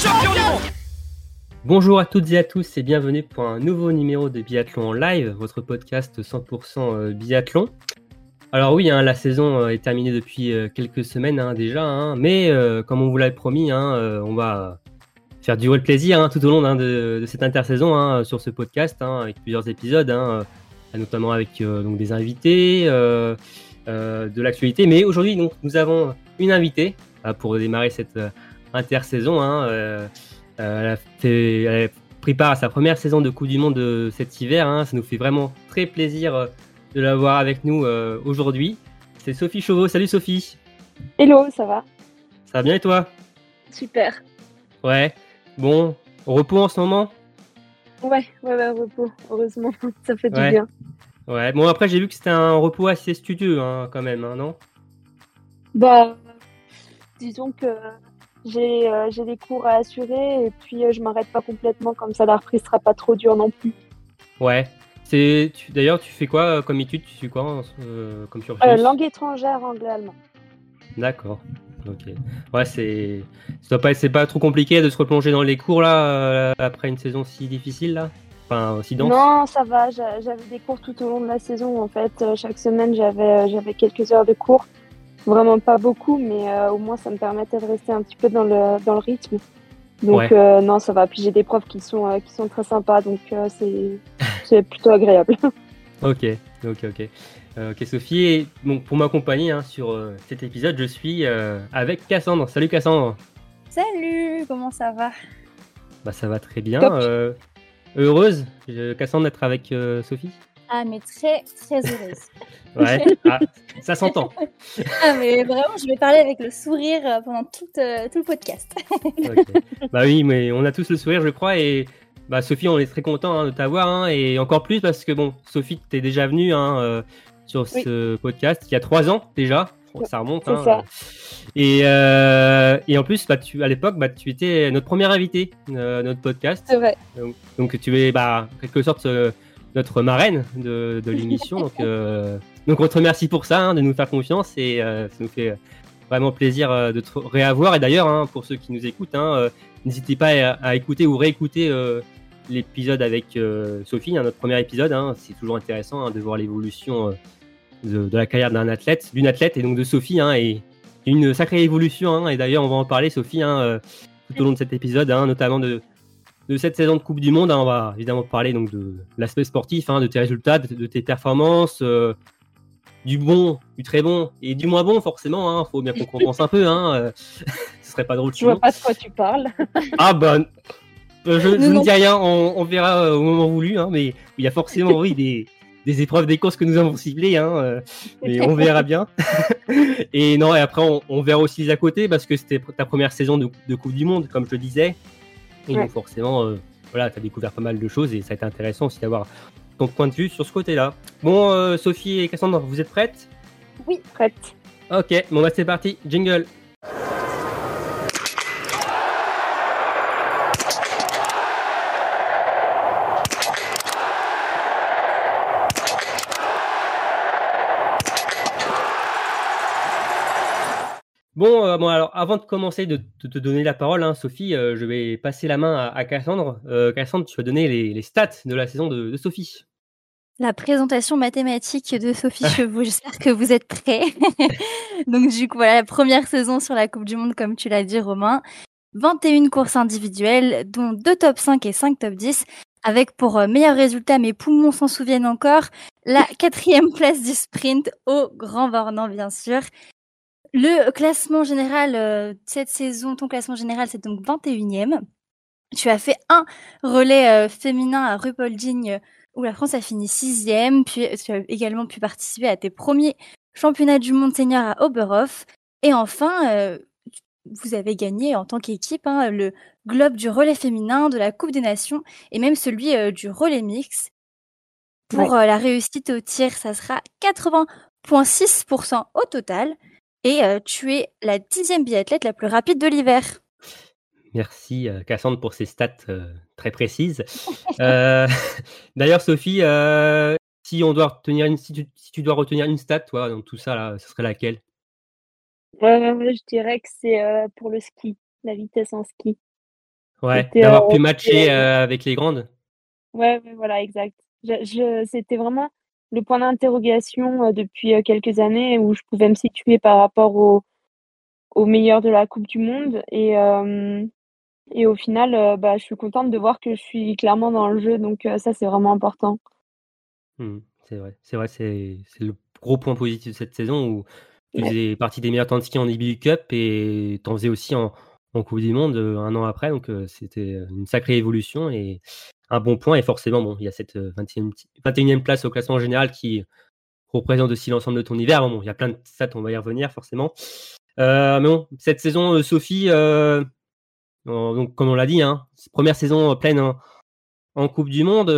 du Bonjour à toutes et à tous et bienvenue pour un nouveau numéro de Biathlon en live, votre podcast 100% euh, biathlon. Alors oui, hein, la saison euh, est terminée depuis euh, quelques semaines hein, déjà, hein, mais comme on vous l'avait promis, on va faire durer le plaisir tout au long de, cette intersaison sur ce podcast, avec plusieurs épisodes, notamment avec donc des invités, de l'actualité. Mais aujourd'hui, nous avons une invitée pour démarrer cette intersaison. Hein, euh, euh, elle, a fait- elle a pris part à sa première saison de Coupe du Monde de cet hiver. hein. Ça nous fait vraiment très plaisir euh, de l'avoir avec nous euh, aujourd'hui. C'est Sophie Chauveau. Salut Sophie. Hello, ça va? Ça va bien et toi? Super. Ouais. Bon, repos en ce moment? Ouais, ouais, ouais, repos. Heureusement, ça fait du bien. Ouais. Bon, après, j'ai vu que c'était un repos assez studieux hein, quand même, hein, non? Bah, disons que j'ai euh, des cours à assurer et puis euh, je m'arrête pas complètement, comme ça la reprise sera pas trop dure non plus. Ouais. C'est tu- d'ailleurs tu fais quoi euh, comme étude? Tu fais quoi euh, comme Euh, langue étrangère, anglais-allemand. D'accord. Ok. Ouais, c'est pas c'est pas trop compliqué de se replonger dans les cours là après une saison si difficile là? Enfin, aussi dense? Non, ça va, j'a- j'avais des cours tout au long de la saison en fait. Chaque semaine, j'avais j'avais quelques heures de cours. Vraiment pas beaucoup, mais euh, au moins ça me permettait de rester un petit peu dans le, dans le rythme. Donc Ouais. euh, non, ça va. Puis j'ai des profs qui sont, euh, qui sont très sympas, donc euh, c'est c'est plutôt agréable. Ok, ok, ok. Euh, ok, Sophie, et bon, pour m'accompagner hein, sur euh, cet épisode, je suis euh, avec Cassandre. Salut Cassandre. Salut, comment ça va? Bah ça va très bien. Euh, heureuse, euh, Cassandre, d'être avec euh, Sophie. Ah, mais très, très heureuse. Ouais. ah, ça s'entend. ah, mais vraiment, je vais parler avec le sourire euh, pendant tout, euh, tout le podcast. Bah oui, mais on a tous le sourire, je crois, et bah Sophie, on est très content hein, de t'avoir, hein, et encore plus parce que bon, Sophie, t'es déjà venue hein, euh, sur Oui. ce podcast il y a trois ans déjà. Ça remonte. Hein, ça. Et, euh, et en plus, bah, tu, à l'époque, bah, tu étais notre première invitée euh, notre podcast. C'est vrai. Donc, donc tu es bah, en quelque sorte euh, notre marraine de, l'émission. donc, euh, donc on te remercie pour ça, hein, de nous faire confiance et euh, ça nous fait vraiment plaisir euh, de te réavoir. Et d'ailleurs, hein, pour ceux qui nous écoutent, hein, n'hésitez pas à, écouter ou réécouter l'épisode avec Sophie, notre premier épisode. C'est toujours intéressant de voir l'évolution de, la carrière d'un athlète, d'une athlète et donc de Sophie. Et une sacrée évolution. et d'ailleurs, on va en parler, Sophie, tout au long de cet épisode, notamment de, de cette saison de Coupe du Monde. hein. on va évidemment parler donc de l'aspect sportif, hein, de tes résultats, de, de tes performances, euh, du bon, du très bon et du moins bon forcément. Il faut bien qu'on compense un peu. Hein, euh, ce serait pas drôle Je vois pas de quoi tu parles. Ah ben, je, je ne dis rien, on, on verra euh, au moment voulu, hein, mais il y a forcément oui des, des épreuves des courses que nous avons ciblées, hein, euh, mais on verra bien. et non, et après on, on verra aussi les à côté parce que c'était ta première saison de, de Coupe du Monde, comme je le disais. Et Ouais. donc forcément, euh, voilà, tu as découvert pas mal de choses et ça a été intéressant aussi d'avoir ton point de vue sur ce côté-là. Bon, euh, Sophie et Cassandre, vous êtes prêtes? Oui, prête. Ok, bon bah c'est parti, jingle. Bon, euh, bon, alors avant de commencer de, te donner la parole, hein, Sophie, euh, je vais passer la main à, Cassandre. Euh, Cassandre, tu vas donner les, stats de la saison de, Sophie. La présentation mathématique de Sophie Chevaux, j'espère que vous êtes prêts. Donc, du coup, voilà, la première saison sur la Coupe du Monde, comme tu l'as dit, Romain. 21 courses individuelles, dont 2 top 5 et 5 top 10, avec pour meilleur résultat, mes poumons s'en souviennent encore, la quatrième place du sprint au Grand Bornand, bien sûr. Le classement général euh, cette saison, ton classement général, c'est donc 21e. Tu as fait un relais euh, féminin à Rupolding euh, où la France a fini sixième. Puis tu as également pu participer à tes premiers championnats du monde senior à Oberhof. Et enfin, euh, vous avez gagné en tant qu'équipe hein, le globe du relais féminin, de la Coupe des Nations et même celui du relais mix. Pour la réussite au tir, ça sera 80,6% au total. Et tu es la dixième biathlète la plus rapide de l'hiver. Merci Cassandre pour ces stats très précises. D'ailleurs, Sophie, si on doit retenir une, si tu, dois retenir une stat, toi, dans tout ça, là, ce serait laquelle? Je dirais que c'est pour le ski, la vitesse en ski. Ouais, d'avoir pu matcher avec les grandes. Ouais, voilà, exact. Je, C'était vraiment le point d'interrogation depuis quelques années où je pouvais me situer par rapport au, au meilleur de la Coupe du Monde. Et, et au final, bah, je suis contente de voir que je suis clairement dans le jeu. Donc ça, c'est vraiment important. Mmh, c'est vrai, c'est vrai, c'est le gros point positif de cette saison où tu faisais partie des meilleurs temps de ski en IBU Cup et tu en faisais aussi en, en, Coupe du Monde euh, un an après. Donc euh, c'était une sacrée évolution et un bon point. Et forcément, bon, il y a cette 21e, euh, 21e place au classement général qui représente aussi l'ensemble de ton hiver. Bon, il y a plein de stats, on va y revenir forcément. mais bon, cette saison, Sophie, donc comme on l'a dit, hein, première saison pleine en, Coupe du Monde.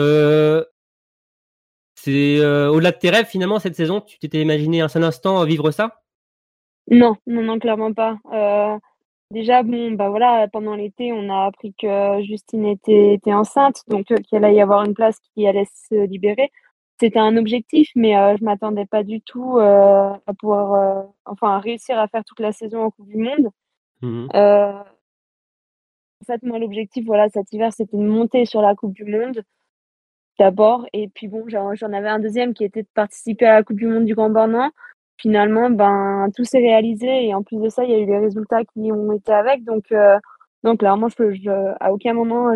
C'est euh, au-delà de tes rêves finalement cette saison. Tu t'étais imaginé un seul instant vivre ça? Non, non, non, clairement pas. Euh, déjà, bon, bah voilà, pendant l'été, on a appris que Justine était, était enceinte, donc euh, qu'il allait y avoir une place qui allait se libérer. C'était un objectif, mais je m'attendais pas du tout à pouvoir, enfin, réussir à faire toute la saison en Coupe du Monde. Mmh en fait, moi, l'objectif, voilà, cet hiver, c'était de monter sur la Coupe du Monde d'abord. Et puis bon, j'en avais un deuxième qui était de participer à la Coupe du Monde du Grand Bornand. Finalement, ben, tout s'est réalisé et en plus de ça, il y a eu les résultats qui ont été avec. Donc, euh, donc clairement, je, à aucun moment,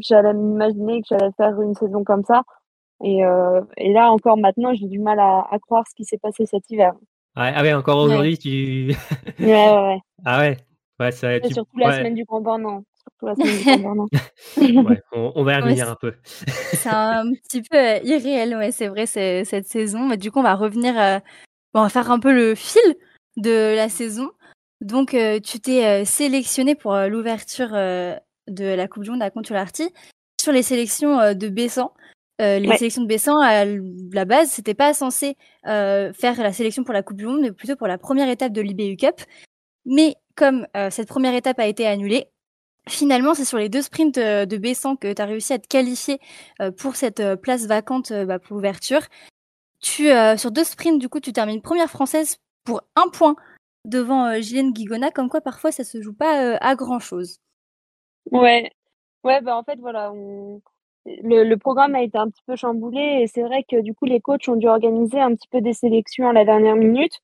j'allais m'imaginer que j'allais faire une saison comme ça. Et, euh, et là, encore maintenant, j'ai du mal à, croire ce qui s'est passé cet hiver. ah ouais, encore aujourd'hui, tu. ouais, ouais, ouais. Ah ouais? Ouais, ça, tu... Surtout la semaine du Grand Bornand. on, va y revenir un peu. c'est un petit peu euh, irréel, ouais, c'est vrai, cette saison. Mais du coup, on va revenir, euh, on va faire un peu le fil de la saison. Donc, euh, tu t'es sélectionné pour l'ouverture de la Coupe du Monde à Contularty sur les sélections de Bessan. les sélections de Bessan, à la base, c'était pas censé faire la sélection pour la Coupe du Monde, mais plutôt pour la première étape de l'IBU Cup. Mais comme cette première étape a été annulée, Finalement, c'est sur les deux sprints euh, de Bessan que tu as réussi à te qualifier euh, pour cette euh, place vacante bah, pour l'ouverture. Tu, sur deux sprints, du coup, tu termines première française pour un point devant Gillian Guigona, comme quoi parfois ça se joue pas à grand chose. Ouais, ouais, bah en fait voilà, le, programme a été un petit peu chamboulé et c'est vrai que du coup les coachs ont dû organiser un petit peu des sélections à la dernière minute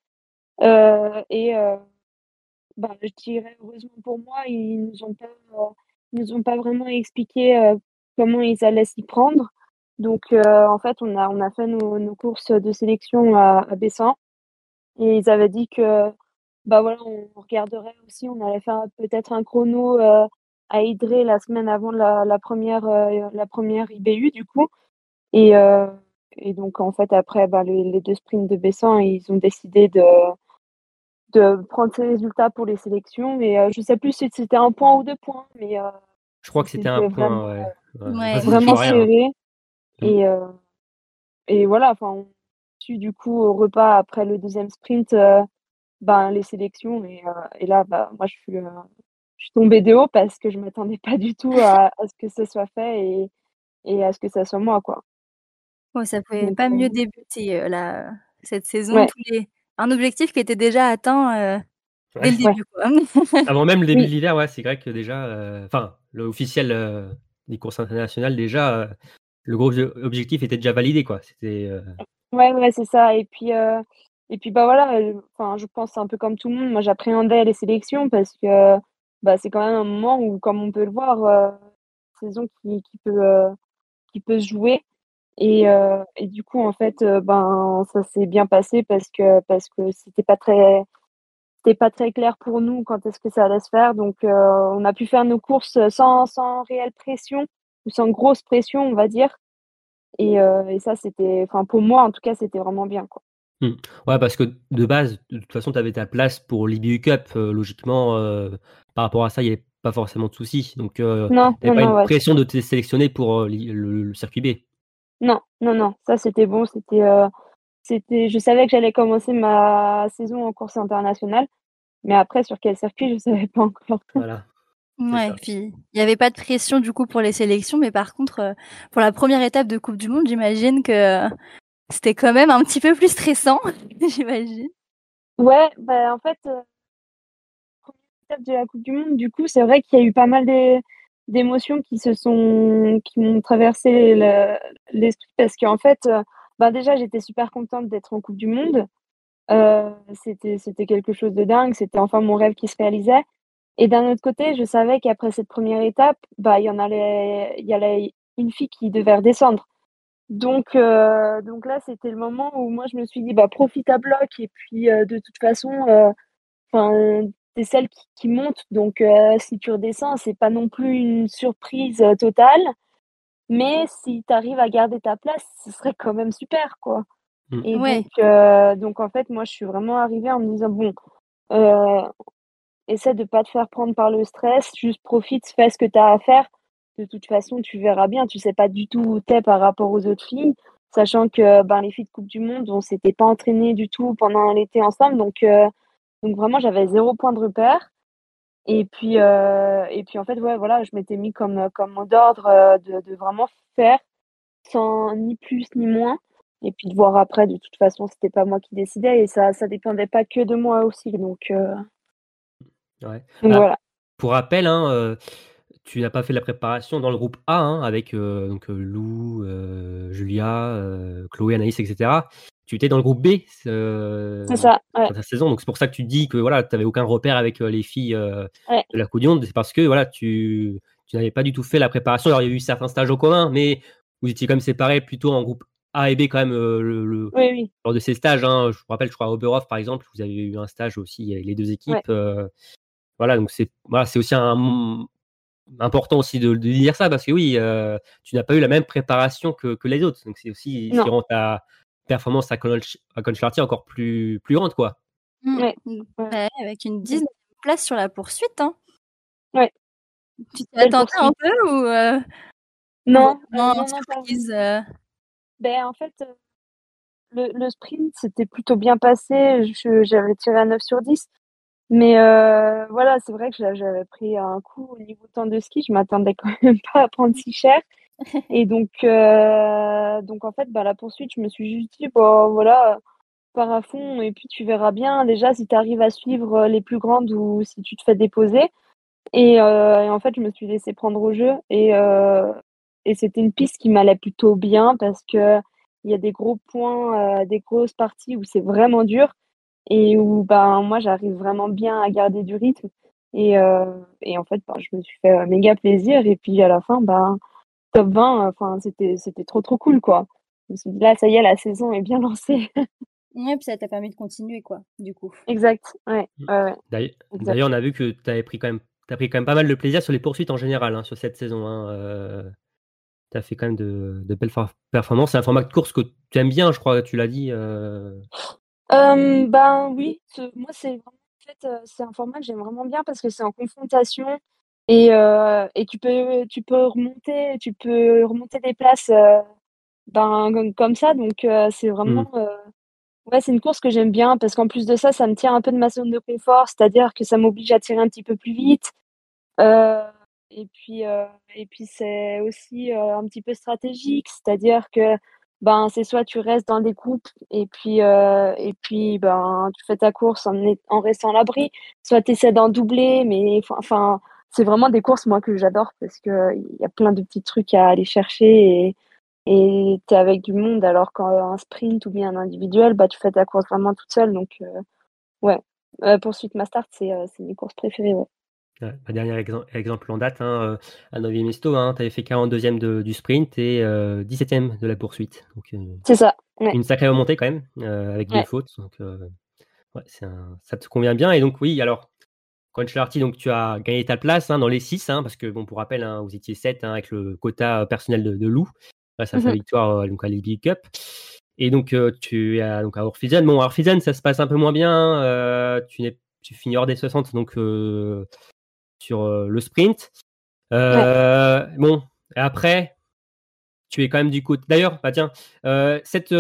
et bah, je dirais heureusement pour moi, ils nous ont pas, euh, nous ont pas vraiment expliqué euh, comment ils allaient s'y prendre. Donc, euh, en fait, on a, on a fait nos, nos courses de sélection à, à Bessan et ils avaient dit que, bah voilà, on regarderait aussi, on allait faire peut-être un chrono à Hydré la semaine avant la, la première, la première IBU du coup. Et, et donc, en fait, après, bah, les, les deux sprints de Bessan, ils ont décidé de de prendre ses résultats pour les sélections. Mais euh, je sais plus si c'était un point ou deux points, mais euh, je crois que c'était un point, ouais. vraiment serré. Mm. Et, euh, et voilà, enfin, on suit du coup au repas après le deuxième sprint, ben, les sélections. Et, et là, bah, moi, je suis, je suis tombée de haut parce que je m'attendais pas du tout à, à, ce que ce soit fait et, et à ce que ça soit moi, quoi. Bon, ça pouvait pas mieux débuter là, cette saison. Tous les, un objectif qui était déjà atteint euh, dès le début. Avant même le début de l'hiver, ouais, c'est vrai que déjà, euh, enfin, l'officiel euh, des courses internationales, déjà, le gros objectif était déjà validé, quoi. C'était. Ouais, ouais, c'est ça. Et puis, et puis, bah voilà, enfin, je pense un peu comme tout le monde. Moi, j'appréhendais les sélections parce que bah, c'est quand même un moment où, comme on peut le voir, saison qui, qui peut qui peut se jouer. Et, euh, et, du coup, en fait, euh, ben, ça s'est bien passé parce que parce que c'était pas très c'était pas très clair pour nous quand est-ce que ça allait se faire. Donc, euh, on a pu faire nos courses sans, sans réelle pression ou sans grosse pression, on va dire. Et, et ça, c'était, enfin, pour moi, en tout cas, c'était vraiment bien, quoi. Hmm. Ouais, parce que de base, de toute façon, tu avais ta place pour l'IBU Cup. Euh, logiquement, euh, par rapport à ça, il n'y avait pas forcément de soucis. Donc, euh, Non, il n'y non, avait pas non, une ouais. pression de te sélectionner pour euh, le, le circuit B. Non, non, non, ça c'était bon. C'était, euh, c'était, je savais que j'allais commencer ma saison en course internationale, mais après sur quel circuit, je savais pas encore. Voilà. Ouais, ça. puis il n'y avait pas de pression du coup pour les sélections, mais par contre, euh, pour la première étape de Coupe du Monde, j'imagine que c'était quand même un petit peu plus stressant, j'imagine. Ouais, bah en fait, euh, première étape de la Coupe du Monde, du coup, c'est vrai qu'il y a eu pas mal d'é- d'émotions qui se sont, qui m'ont traversé le- l'esprit parce qu'en fait, euh, bah déjà, j'étais super contente d'être en Coupe du Monde. Euh, c'était, c'était quelque chose de dingue. C'était enfin mon rêve qui se réalisait. Et d'un autre côté, je savais qu'après cette première étape, bah, il y en allait, il y allait une fille qui devait redescendre. Donc, euh, donc là, c'était le moment où moi, je me suis dit, bah, profite à bloc. Et puis, euh, de toute façon, euh, enfin, t'es celle qui, qui monte. Donc, euh, si tu redescends, c'est pas non plus une surprise euh, totale. Mais si tu arrives à garder ta place, ce serait quand même super, quoi. Mm. Et Ouais. donc, euh, donc, en fait, moi, je suis vraiment arrivée en me disant, bon, euh, essaie de pas te faire prendre par le stress, juste profite, fais ce que tu as à faire. De toute façon, tu verras bien, tu sais pas du tout où t'es par rapport aux autres filles, sachant que ben, les filles de Coupe du Monde, on s'était pas entraînées du tout pendant l'été ensemble, donc, euh, donc vraiment, j'avais zéro point de repère. Et puis, euh, et puis en fait, ouais, voilà, je m'étais mis comme, comme mot d'ordre euh, de, de vraiment faire sans ni plus ni moins. Et puis de voir après, de toute façon, c'était pas moi qui décidais et ça, ça dépendait pas que de moi aussi. Donc, Ouais. donc Ah, voilà. Pour rappel, hein, euh, tu n'as pas fait la préparation dans le groupe A hein, avec euh, donc, euh, Lou, Julia, Chloé, Anaïs, etc. Tu étais dans le groupe B C'est ça, ouais. ta saison. Donc c'est pour ça que tu dis que voilà, tu n'avais aucun repère avec les filles Ouais. de la Monde. C'est parce que voilà, tu, tu n'avais pas du tout fait la préparation. Alors il y a eu certains stages en commun, mais vous étiez quand même séparés plutôt en groupe A et B quand même euh, le, le- Oui, oui. lors de ces stages. hein. je me rappelle, je crois à Oberhof par exemple, vous avez eu un stage aussi avec les deux équipes. Ouais. euh, voilà, donc c'est voilà, c'est aussi un important aussi de, de dire ça parce que oui, euh, tu n'as pas eu la même préparation que, que les autres. Donc c'est aussi ce Non. qui rend ta performance à Conch- à Conchartier encore plus, plus grande, quoi. Mm. Ouais. Ouais, avec une dixième place sur la poursuite. Hein. Ouais. Tu t'y Belle attendais un peu ou euh, Non, non, non, surprise euh, Ben, en fait, euh, le, le sprint, c'était plutôt bien passé. Je- J'avais tiré à 9 sur 10. Mais euh, voilà, c'est vrai que j'a- j'avais pris un coup au niveau temps de ski. Je m'attendais quand même pas à prendre si cher. Et donc, euh, donc en fait, bah, la poursuite, je me suis juste dit, bon, voilà, pars à fond et puis tu verras bien déjà si tu arrives à suivre euh, les plus grandes ou si tu te fais déposer. Et, euh, et en fait, je me suis laissée prendre au jeu et, et c'était une piste qui m'allait plutôt bien parce que il y a des gros points, des grosses parties où c'est vraiment dur et où ben moi j'arrive vraiment bien à garder du rythme et, euh, et en fait ben, je me suis fait euh, méga plaisir et puis à la fin ben top 20 enfin c'était c'était trop trop cool quoi. Je me suis dit là ça y est la saison est bien lancée. Ouais, puis ça t'a permis de continuer, quoi, du coup. exact. Ouais, ouais, ouais. D'ailleurs, on a vu que tu avais pris quand même, as pris quand même pas mal de plaisir sur les poursuites en général hein, sur cette saison. Hein, tu as fait quand même de, de belles performances. C'est un format de course que tu aimes bien, je crois, tu l'as dit. euh, Euh, ben oui, ce- moi c'est vraiment en fait c'est un format que j'aime vraiment bien parce que c'est en confrontation et, et tu peux tu peux remonter tu peux remonter des places ben comme, comme ça. Donc c'est vraiment euh, ouais c'est une course que j'aime bien parce qu'en plus de ça ça me tire un peu de ma zone de confort c'est-à-dire que ça m'oblige à tirer un petit peu plus vite. Et puis et puis c'est aussi un petit peu stratégique c'est-à-dire que ben c'est soit tu restes dans des groupes et puis euh, et puis ben tu fais ta course en, est- en restant à l'abri. Soit tu essaies d'en doubler mais enfin- c'est vraiment des courses moi que j'adore parce que il y a plein de petits trucs à aller chercher et tu es avec du monde. Alors qu'un sprint ou bien un individuel bah tu fais ta course vraiment toute seule. Donc euh, ouais. Euh, poursuite Mastart c'est euh, c'est mes courses préférées ouais. Ouais, un dernier exem- exemple en date, hein, euh, à Novi Mesto, hein, tu avais fait 42e de- du sprint et euh, 17e de la poursuite. Euh, c'est ça ouais. une sacrée remontée quand même, euh, avec deux Ouais. fautes. Donc, euh, un- ça te convient bien. Et donc, oui, alors, Concharty, donc tu as gagné ta place hein, dans les 6, parce que, bon, pour rappel, hein, vous étiez 7 avec le quota personnel de, de Lou, grâce à sa Mhm. victoire euh, donc à l'Ibi Cup. Et donc, euh, tu es à, donc à Orphison. Bon, ça se passe un peu moins bien. Euh, tu, n'es, tu finis hors des 60, donc euh, sur euh, le sprint. Euh, Bon, et après, tu es quand même du côté. D'ailleurs, bah tiens, euh, cette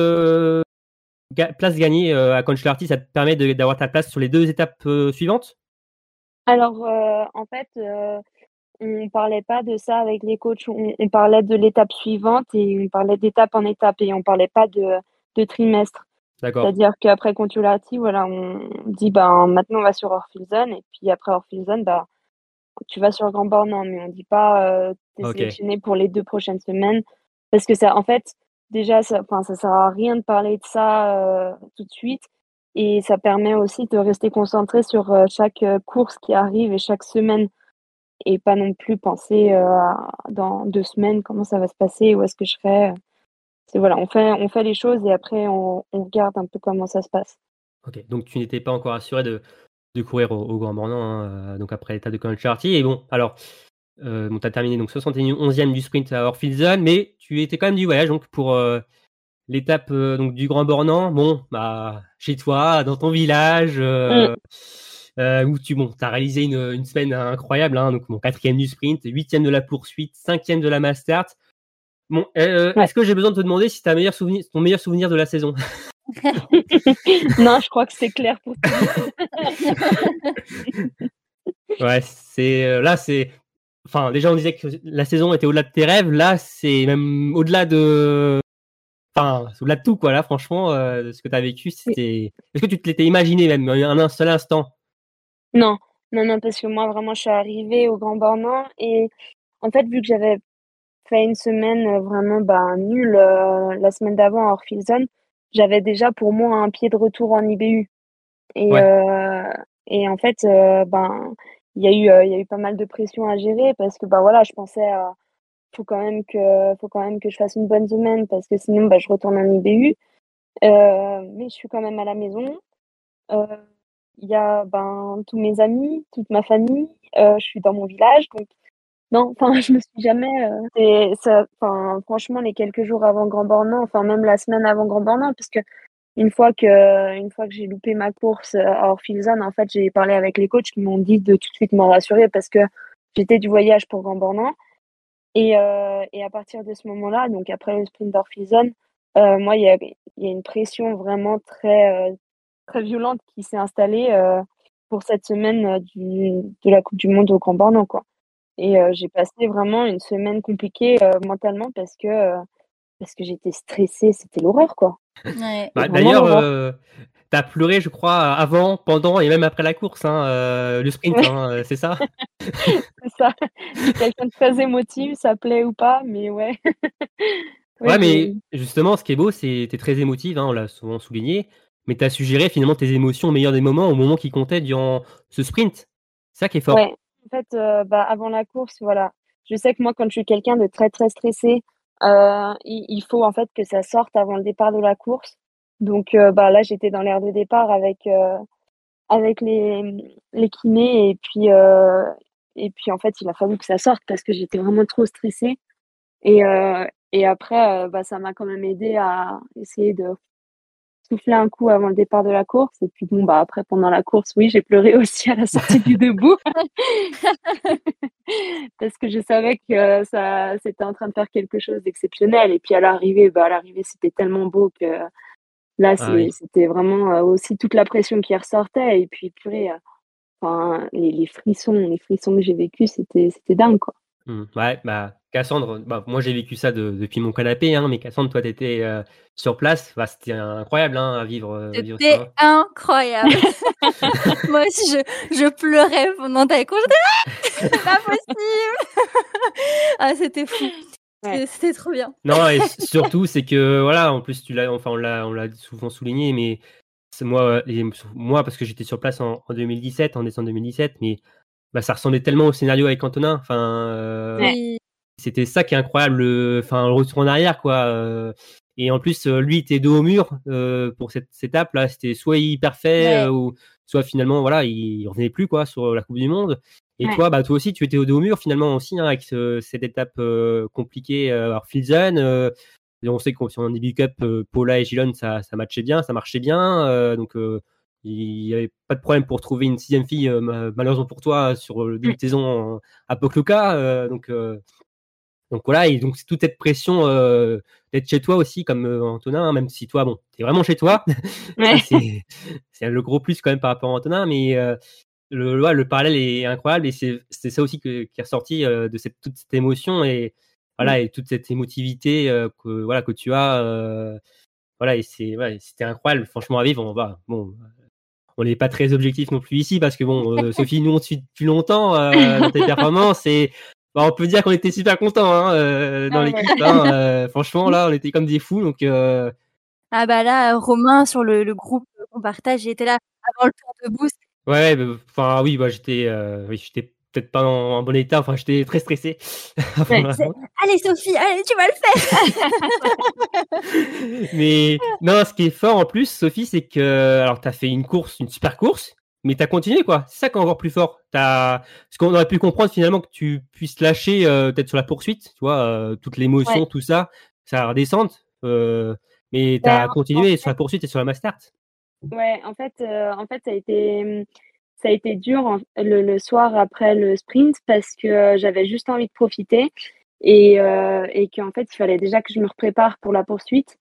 ga- place gagnée à Conchlarty, ça te permet d'avoir ta place sur les deux étapes suivantes? Alors, en fait, on parlait pas de ça avec les coachs. On, on parlait de l'étape suivante et on parlait d'étape en étape et on parlait pas de, de trimestre. C'est-à-dire qu'après Contiolati, voilà, on dit ben maintenant on va sur Orphilson et puis après Orphilson, bah tu vas sur Grand Bornand, mais on dit pas euh, t'es Ok. sélectionné pour les deux prochaines semaines parce que ça, en fait, déjà, ça, ça sert à rien de parler de ça euh, tout de suite et ça permet aussi de rester concentré sur euh, chaque course qui arrive et chaque semaine et pas non plus penser euh, à- dans deux semaines comment ça va se passer, où est-ce que je serai. C'est voilà, on fait on fait les choses et après on, on regarde un peu comment ça se passe. Ok, donc tu n'étais pas encore assuré de, de courir au, au Grand Bornand, hein, euh, donc après l'étape de Concharty. Et bon, alors, euh, bon, tu as terminé donc 71e du sprint à Orphilson, mais tu étais quand même du voyage donc pour euh, l'étape euh, donc du Grand Bornand. Bon, bah, chez toi, dans ton village, euh, où tu bon, as réalisé une, une semaine incroyable, hein, donc mon quatrième du sprint, huitième de la poursuite, cinquième de la Mastart. Bon, euh, Ouais. est-ce que j'ai besoin de te demander si t'as meilleur souvenir, ton meilleur souvenir de la saison? non, je crois que c'est clair pour tout. Ouais, c'est euh, là, c'est. Enfin, déjà, on disait que la saison était au-delà de tes rêves. Là, c'est même au-delà de. Enfin, au-delà de tout, quoi. Là, franchement, euh, de ce que tu as vécu, c'était. Est-ce que tu te l'étais imaginé même un, un seul instant? Non, non, non, parce que moi vraiment je suis arrivée au Grand Bornand et en fait vu que j'avais fait une semaine euh, vraiment bah, nulle euh, la semaine d'avant à Orphilson, j'avais déjà pour moi un pied de retour en IBU. Et, Ouais. euh, et en fait, euh, ben, il y a eu, euh, il y a eu pas mal de pression à gérer parce que bah voilà, je pensais faut quand même que faut quand même que je fasse une bonne semaine parce que sinon bah, je retourne en IBU. Euh, mais je suis quand même à la maison. Euh, il y a ben tous mes amis, toute ma famille. euh, je suis dans mon village, donc non, enfin je me suis jamais. euh, c'est ça, enfin franchement les quelques jours avant Grand Bornand, enfin même la semaine avant Grand Bornand, parce que une fois que une fois que j'ai loupé ma course euh, à Orphilson, en fait j'ai parlé avec les coachs qui m'ont dit de tout de suite m'en rassurer parce que j'étais du voyage pour Grand Bornand. Et, euh, et à partir de ce moment-là, donc après le sprint d'Orphilson, euh, moi il y a, y a une pression vraiment très euh, très violente qui s'est installée euh, pour cette semaine euh, du, de la Coupe du Monde au Grand Bornand, quoi. Et euh, j'ai passé vraiment une semaine compliquée euh, mentalement parce que euh, parce que j'étais stressée, c'était l'horreur, quoi. Ouais. Bah, D'ailleurs, euh, t'as pleuré, je crois, avant, pendant et même après la course, hein, euh, le sprint, Ouais. hein, c'est ça? C'est ça. Quelqu'un de très émotif, ça plaît ou pas, mais ouais. Ouais, mais justement, ce qui est beau, c'est t'es très émotive, hein, on l'a souvent souligné, mais t'as su gérer finalement tes émotions au meilleur des moments, au moment qui comptait durant ce sprint. C'est ça qui est fort. Ouais, en fait, euh, bah, avant la course, voilà. Je sais que moi, quand je suis quelqu'un de très, très stressé, euh, il, faut en fait que ça sorte avant le départ de la course. Donc, euh, bah, là, j'étais dans l'air de départ avec, avec les, les kinés et puis, et puis, en fait, il a fallu que ça sorte parce que j'étais vraiment trop stressée. Et, et après, bah, ça m'a quand même aidé à essayer de souffler un coup avant le départ de la course. Et puis bon, bah après, pendant la course, oui, j'ai pleuré aussi à la sortie du debout. Parce que je savais que euh, ça, c'était en train de faire quelque chose d'exceptionnel. Et puis à l'arrivée, bah à l'arrivée, c'était tellement beau que là, Ah oui. c'était vraiment euh, aussi toute la pression qui ressortait. Et puis purée, euh, enfin, les, les frissons, les frissons que j'ai vécus, c'était, c'était dingue, quoi. Hmm, Ouais, bah Cassandre, bah, moi j'ai vécu ça de- depuis mon canapé, hein, mais Cassandre, toi t'étais euh, sur place, bah, c'était incroyable hein, à vivre. euh, vivre C'était incroyable. Moi aussi, je, je pleurais pendant ta course. Ah C'est pas possible. ah, c'était fou. Ouais. C'était- trop bien. Non, et surtout, c'est que voilà, en plus, tu l'as, enfin, on l'a, on l'a souvent souligné, mais c'est moi, euh, et moi, parce que j'étais sur place en, en 2017, en décembre 2017, mais bah, ça ressemblait tellement au scénario avec Antonin. Enfin, euh. Oui. C'était ça qui est incroyable, le, enfin, le retour en arrière, quoi. euh, et en plus, euh, lui, il était dos au mur euh, pour cette, cette étape là. C'était soit hyper fait, Ouais. euh, ou soit finalement, voilà, il, il revenait plus quoi sur la Coupe du Monde. Et Ouais. toi, bah, toi aussi, tu étais au dos au mur finalement aussi hein, avec ce- cette étape euh, compliquée. Alors, Filzen, on sait qu'on sur un début Cup, Paula et Gilon, ça, ça matchait bien, ça marchait bien. donc, il n'y avait pas de problème pour trouver une sixième fille, malheureusement pour toi, sur le début de saison à Pokluka. donc, donc voilà, et donc toute cette pression d'être chez toi aussi, comme Antonin, hein, même si toi, bon, t'es vraiment chez toi. c'est le gros plus quand même par rapport à Antonin, mais le, le parallèle est incroyable et c'est ça aussi que, qui est ressorti de cette, toute cette émotion et voilà et toute cette émotivité que voilà que tu as. voilà et c'est c'était incroyable, franchement à vivre. On va bon on n'est pas très objectif non plus ici parce que bon, euh, Sophie, nous on te suit depuis longtemps euh, dans tes performances et bah, on peut dire qu'on était super contents hein, euh, dans ah l'équipe. Hein, franchement, là, on était comme des fous. Donc, Ah bah là, Romain sur le, groupe qu'on partage, j'étais là avant le tour de boost. Ouais, bah, enfin oui, bah, j'étais, oui, j'étais peut-être pas en, bon état. Enfin, j'étais très stressé. allez, Sophie, allez, tu vas le faire. Mais non, ce qui est fort en plus, Sophie, c'est que alors tu as fait une course, une super course, mais tu as continué quoi. C'est ça qui est encore plus fort. As... Ce qu'on aurait pu comprendre finalement que tu puisses lâcher euh, peut-être sur la poursuite, tu vois, euh, toute l'émotion, tout ça, ça redescende. Euh, mais tu as continué sur la poursuite et sur la master. Ouais, en fait, en fait, ça a été ça a été dur le, soir après le sprint parce que euh, j'avais juste envie de profiter et, euh, et qu'en fait, il fallait déjà que je me prépare pour la poursuite.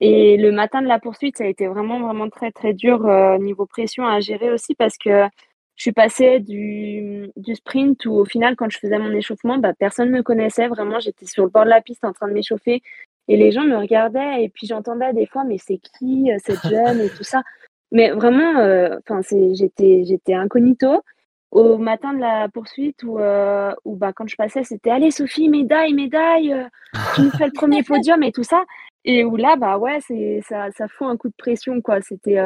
Et le matin de la poursuite, ça a été vraiment, vraiment très, très dur euh, niveau pression à gérer aussi parce que je suis passée du, du sprint où au final, quand je faisais mon échauffement, bah, personne ne me connaissait. Vraiment, j'étais sur le bord de la piste en train de m'échauffer et les gens me regardaient et puis j'entendais des fois, mais c'est qui cette jeune et tout ça? Mais vraiment, euh, j'étais, j'étais incognito. Au matin de la poursuite, où, euh, où bah, quand je passais, c'était Allez, Sophie, médaille, médaille, euh, tu nous fais le premier podium et tout ça. Et où là, bah ouais, c'est, ça, ça fout un coup de pression, quoi. C'était,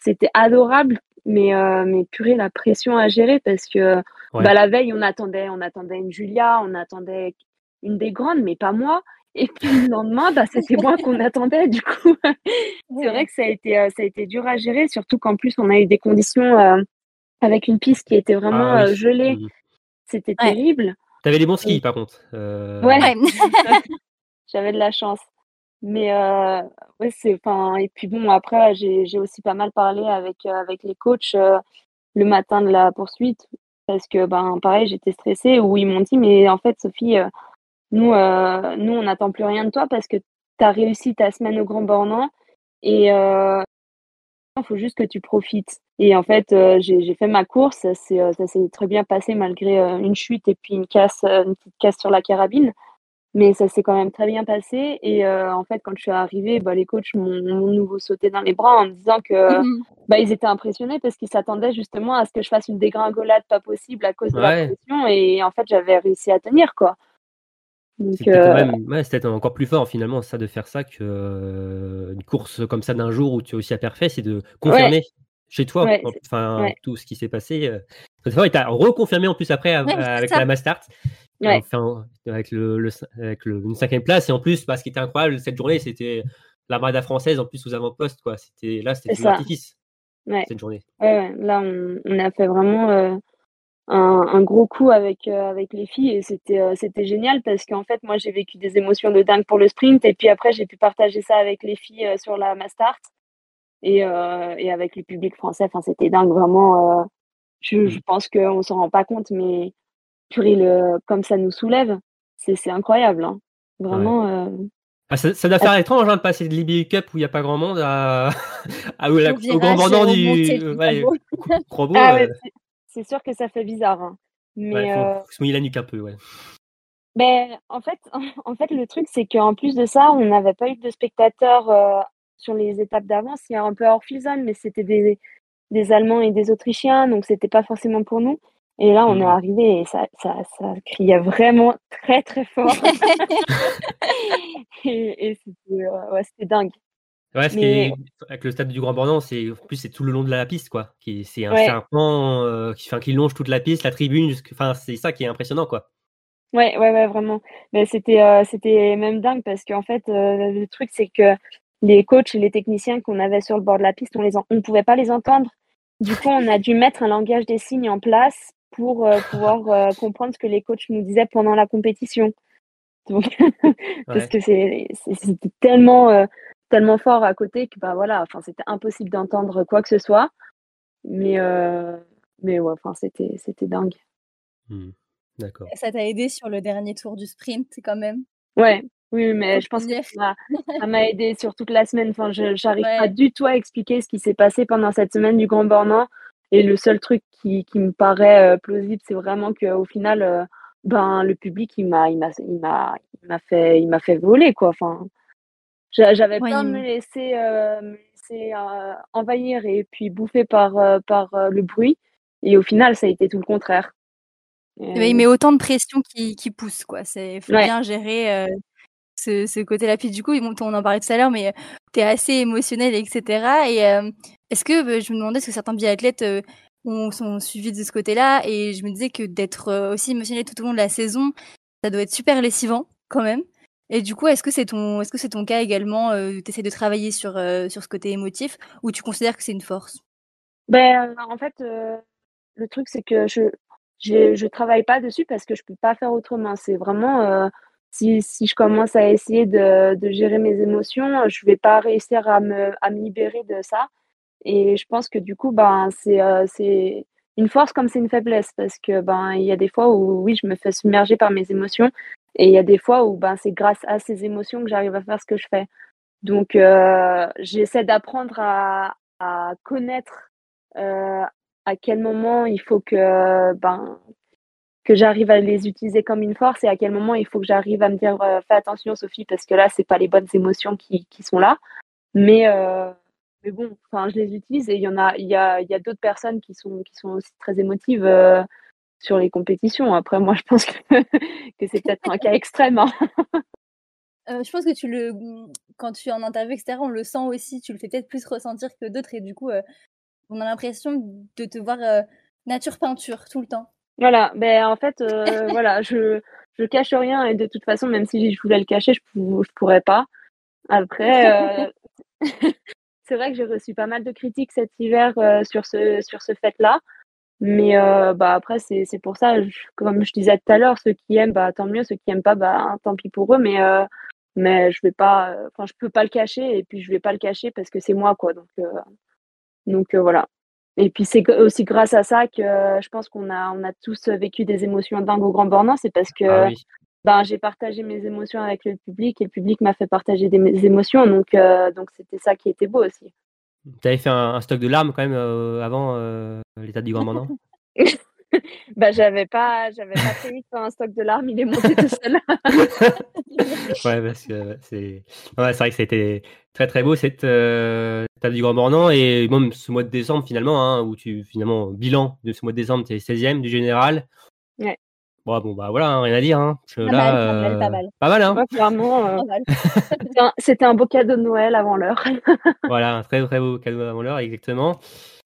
c'était adorable, mais, mais purée, la pression à gérer parce que bah, la veille, on attendait, on attendait une Julia, on attendait une des grandes, mais pas moi. Et puis le lendemain, bah, c'était moi qu'on attendait. Du coup, c'est vrai que ça a été, euh, ça a été dur à gérer, surtout qu'en plus, on a eu des conditions euh, avec une piste qui était vraiment ah euh, gelée. Mmh. C'était terrible. T'avais des bons skis, par contre. Ouais. J'avais de la chance. Mais ouais, c'est. Enfin, et puis bon, après, j'ai aussi pas mal parlé avec avec les coachs le matin de la poursuite parce que ben pareil, j'étais stressée. Où ils m'ont dit, mais en fait, Sophie nous, euh, nous on n'attend plus rien de toi parce que tu as réussi ta semaine au Grand Bornand et euh, il faut juste que tu profites. Et en fait, euh, j'ai fait ma course, ça s'est très bien passé malgré une chute et puis une casse, une petite casse sur la carabine. Mais ça s'est quand même très bien passé. Et en fait, quand je suis arrivée, bah, les coachs m'ont nouveau sauté dans les bras en me disant que mmh bah, ils étaient impressionnés parce qu'ils s'attendaient justement à ce que je fasse une dégringolade pas possible à cause de la pression. Et en fait, j'avais réussi à tenir, quoi. C'était euh, encore plus fort finalement ça de faire ça que euh, une course comme ça d'un jour où tu es aussi à parfait, c'est de confirmer chez toi enfin tout ce qui s'est passé. Euh. Et tu as reconfirmé en plus après avec la Mastart. Enfin, avec, le, avec le, une cinquième place. Et en plus bah, ce qui était incroyable cette journée c'était la Brada française en plus aux avant-postes quoi. C'était là c'était du artifice cette journée. Là on, on, a fait vraiment un, gros coup avec euh, avec les filles et c'était euh, c'était génial parce qu'en fait moi j'ai vécu des émotions de dingue pour le sprint et puis après j'ai pu partager ça avec les filles euh, sur la Mastart et et avec le public français. Enfin c'était dingue vraiment je, je, pense qu'on s'en rend pas compte mais purée le comme ça nous soulève c'est incroyable hein. vraiment ah, ça, ça, doit faire étrange hein, de passer de l'IBU Cup où il n'y a pas grand monde à, à, au, grand vendant du ouais, ah, c'est sûr que ça fait bizarre. Hein. Mais faut, faut se mouiller la nuque un peu, ouais. Ben, en fait, en fait, le truc, c'est qu'en plus de ça, on n'avait pas eu de spectateurs euh, sur les étapes d'avance. Il y a un peu hors zone, mais c'était des, des, Allemands et des Autrichiens, donc c'était pas forcément pour nous. Et là, on est mmh. arrivé et ça, ça, ça, criait vraiment très, très fort. et, et c'était ouais, dingue. Ouais, ce qui est, avec le stade du Grand Bornand, c'est en plus c'est tout le long de la piste, quoi. C'est un serpent euh, qui, qui longe toute la piste, la tribune. Enfin, c'est ça qui est impressionnant, quoi. Ouais, ouais, ouais, vraiment. Mais c'était, euh, c'était même dingue parce qu'en fait, euh, le truc c'est que les coachs et les techniciens qu'on avait sur le bord de la piste, on les, on pouvait pas les entendre. Du coup, on a dû mettre un langage des signes en place pour pouvoir comprendre ce que les coachs nous disaient pendant la compétition. Donc, parce que c'est, c'était tellement, tellement fort à côté que bah voilà, enfin c'était impossible d'entendre quoi que ce soit. Mais mais ouais, enfin c'était c'était dingue. Mmh. D'accord. Ça t'a aidé sur le dernier tour du sprint quand même? Ouais, oui, mais je pense que ça m'a aidé sur toute la semaine. Enfin, je n'arrive pas du tout à expliquer ce qui s'est passé pendant cette semaine du Grand Bornand. Et le seul truc qui, qui me paraît euh, plausible, c'est vraiment qu'au final, euh, ben, le public, il m'a, il m'a, il m'a, il m'a fait, il m'a fait voler, quoi. Enfin, j'avais peur de me laisser, euh, me laisser envahir et puis bouffer par, par le bruit. Et au final, ça a été tout le contraire. il met autant de pression qui, qui pousse, quoi. C'est faut bien gérer ce, ce côté-là. Puis du coup, on en parlait tout à l'heure, mais tu es assez émotionnel, etc. Et est-ce que bah, je me demandais, est-ce que certains biathlètes euh, ont, sont suivis de ce côté-là Et je me disais que d'être aussi émotionnel tout au long de la saison, ça doit être super lessivant quand même. Et du coup, est-ce que c'est ton, est-ce que c'est ton cas également Tu essaies de travailler sur, sur ce côté émotif ou tu considères que c'est une force? Ben, En fait, le truc, c'est que je, je travaille pas dessus parce que je peux pas faire autrement. C'est vraiment si, je commence à essayer de, gérer mes émotions, je vais pas réussir à me, libérer de ça. Et je pense que du coup, ben, c'est euh, c'est une force comme c'est une faiblesse parce que ben, il y a des fois où oui, je me fais submerger par mes émotions et il y a des fois où ben, c'est grâce à ces émotions que j'arrive à faire ce que je fais. Donc, euh, j'essaie d'apprendre à, à connaître euh, à quel moment il faut que ben, que j'arrive à les utiliser comme une force et à quel moment il faut que j'arrive à me dire euh, fais attention Sophie parce que là c'est pas les bonnes émotions qui, qui sont là. Mais euh, mais bon enfin je les utilise et il y en a il y a, y a d'autres personnes qui sont qui sont aussi très émotives euh, sur les compétitions. Après moi je pense que, que c'est peut-être un cas extrême hein. je pense que tu le quand tu es en interview etc on le sent aussi tu le fais peut-être plus ressentir que d'autres et du coup on a l'impression de te voir nature peinture tout le temps voilà, ben en fait, euh, voilà, je je cache rien et de toute façon, même si je voulais le cacher, je je pourrais pas. Après, euh, c'est vrai que j'ai reçu pas mal de critiques cet hiver euh, sur ce sur ce fait-là, mais bah après c'est c'est pour ça, comme je disais tout à l'heure, ceux qui aiment, bah tant mieux, ceux qui aiment pas, bah tant pis pour eux, mais mais je vais pas, enfin je peux pas le cacher et puis je vais pas le cacher parce que c'est moi quoi, donc donc voilà. Et puis c'est aussi grâce à ça que euh, je pense qu'on a, on a tous vécu des émotions dingues au Grand Bornand. C'est parce que ah ben, j'ai partagé mes émotions avec le public et le public m'a fait partager des émotions. Donc euh, donc c'était ça qui était beau aussi. Tu avais fait un, stock de larmes quand même euh, avant l'état du Grand Bornand? bah, j'avais pas, j'avais pas prévu de faire un stock de larmes, il est monté tout seul. ouais, parce que c'est, ouais, c'est vrai que c'était très très beau cette euh, table du Grand Bornand et même ce mois de décembre finalement, hein, où tu finalement bilan de ce mois de décembre, tu es 16e du général. Ouais. Bon, bon bah voilà, hein, rien à dire. Hein, pas, là, mal, pas, mal, pas mal, pas mal. hein. clairement, euh, c'était un, beau cadeau de Noël avant l'heure. voilà, un très très beau cadeau avant l'heure, exactement.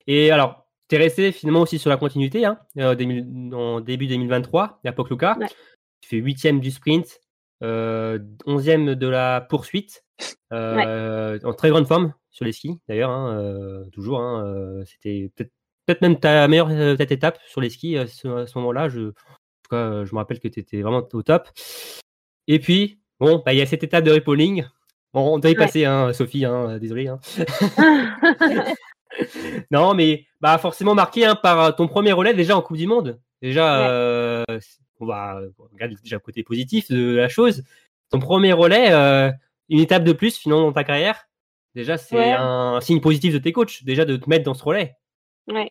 Et alors, tu es resté finalement aussi sur la continuité hein, euh, en début 2023, à Pokluka. Tu fais huitième du sprint, euh, onzième de la poursuite, euh, en très grande forme sur les skis d'ailleurs, hein, toujours. Hein, C'était peut-être même ta meilleure étape sur les skis à ce, moment-là. Je, en tout cas, je me rappelle que tu étais vraiment au top. Et puis, bon, bah, il y a cette étape de repolling. on doit y passer, hein, Sophie, désolé. non, mais bah forcément marqué hein, par euh, ton premier relais déjà en Coupe du Monde. Déjà, euh, on va regarder déjà le côté positif de la chose. Ton premier relais, euh, une étape de plus finalement dans ta carrière. Déjà, c'est un signe positif de tes coachs, déjà de te mettre dans ce relais. Ouais.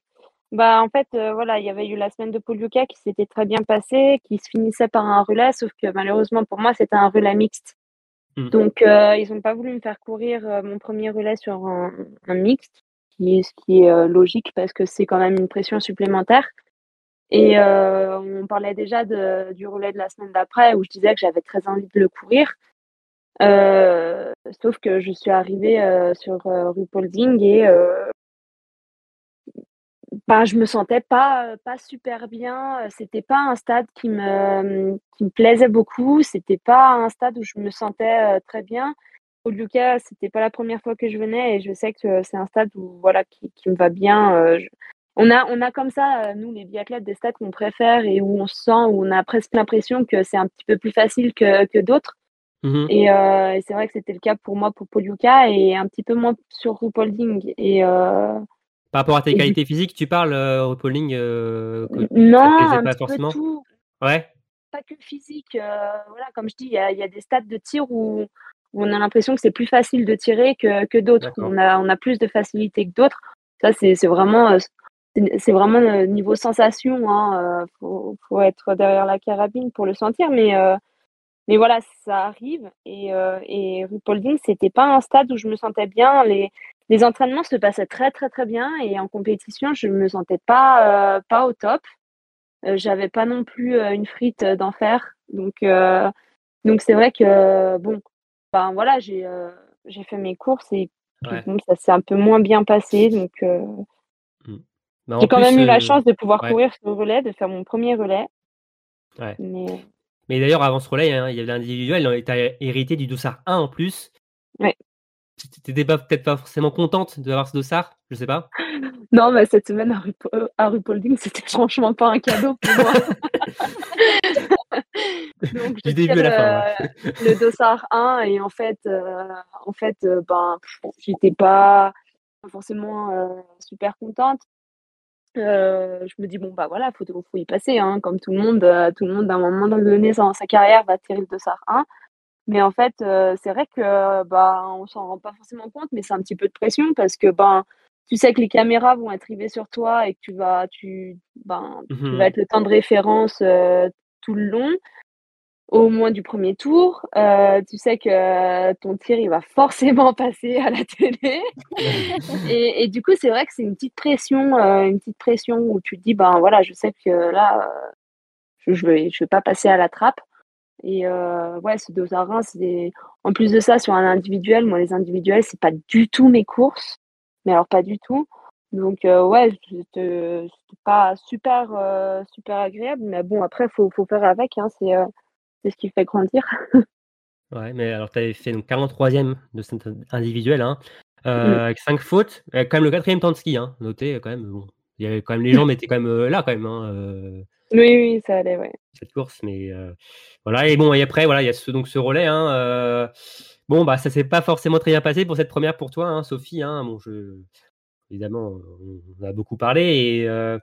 Bah en fait, voilà, il y avait eu la semaine de Poliuka qui s'était très bien passée, qui se finissait par un relais, sauf que malheureusement pour moi, c'était un relais mixte. Mmh. Donc, ils n'ont pas voulu me faire courir mon premier relais sur un mixte ce qui est euh, logique parce que c'est quand même une pression supplémentaire. Et euh, on parlait déjà du relais de la semaine d'après où je disais que j'avais très envie de le courir. Euh, sauf que je suis arrivée sur Rupolding et bah, je me sentais pas, pas super bien. C'était pas un stade qui me, qui me plaisait beaucoup. C'était pas un stade où je me sentais très bien. Au Lucas, c'était pas la première fois que je venais et je sais que c'est un stade où voilà qui, qui me va bien. Euh, on a, on a comme ça, nous, les biathlètes, des stats qu'on préfère et où on se sent, où on a presque l'impression que c'est un petit peu plus facile que, que d'autres. Mhm. Et, et c'est vrai que c'était le cas pour moi, pour Poliuka, et un petit peu moins sur RuPolding. Et, Par rapport à tes qualités physiques, tu parles, euh, euh, non, un pas petit forcément? peu tout. Ouais, pas que physique. euh, voilà, comme je dis, il y y a des stats de tir où on a l'impression que c'est plus facile de tirer que, que d'autres. On a, on a plus de facilité que d'autres. Ça, c'est c'est vraiment, euh, c'est vraiment le niveau sensation. Hein. euh, faut, faut être derrière la carabine pour le sentir. Mais, euh, mais voilà, ça arrive. Et, euh, et RuPaulding, c'était pas un stade où je me sentais bien. Les, les entraînements se passaient très, très, très bien. Et en compétition, je me sentais pas, euh, pas au top. J'avais pas non plus une frite d'enfer. Donc, donc c'est vrai que bon, ben voilà, j'ai euh, j'ai fait mes courses et Ouais. ça s'est un peu moins bien passé. Donc, euh, Bah, en j'ai quand plus, même eu la euh, chance de pouvoir ouais. courir sur le relais, de faire mon premier relais. Ouais. Mais Mais d'ailleurs, avant ce relais, hein, il y avait l'individuel, tu as hérité du dossard 1 en plus. N'étais pas, peut-être pas forcément contente d'avoir ce dossard, je sais pas. non, mais cette semaine à, euh, à RuPaulding, c'était franchement pas un cadeau pour moi. Donc, je Du début tire à la fin, le, le dossard 1 et en fait, euh, en fait, euh, ben, j'étais pas forcément euh, super contente. Euh, je me dis bon bah voilà, faut, faut y passer, hein, comme tout le monde, tout le monde à un moment donné dans sa carrière va tirer le dossard 1. Mais en fait, euh, c'est vrai que euh, bah on s'en rend pas forcément compte, mais c'est un petit peu de pression parce que ben tu sais que les caméras vont être rivées sur toi et que tu vas tu ben tu vas être le temps de référence euh, tout le long, au moins du premier tour. Euh, tu sais que ton tir il va forcément passer à la télé. Et, et du coup, c'est vrai que c'est une petite pression, une petite pression où tu te dis, ben voilà, je sais que là, je, je vais, je vais pas passer à la trappe. Et euh, ouais, ce dos à rein, c'est en plus de ça sur un individuel. Moi, les individuels, c'est pas du tout mes courses, mais alors pas du tout. Donc euh, ouais, c'était pas super, euh, super agréable, mais bon, après, faut, faut faire avec. Hein, c'est, euh, ce qui fait grandir. Ouais, mais alors tu avais fait donc 43e de cet individuel, hein, euh, Mm. avec 5 fautes, quand même le quatrième temps de ski, hein, noté quand même. Bon, il y avait quand même les jambes étaient quand même là quand même. Hein, Oui, oui, ça allait, ouais. Cette course, mais euh, voilà. Et bon, et après, voilà, il y a ce, donc ce relais. Hein, euh, bon, bah, ça s'est pas forcément très bien passé pour cette première pour toi, hein, Sophie. Hein, bon, je, évidemment, on a beaucoup parlé. Et euh,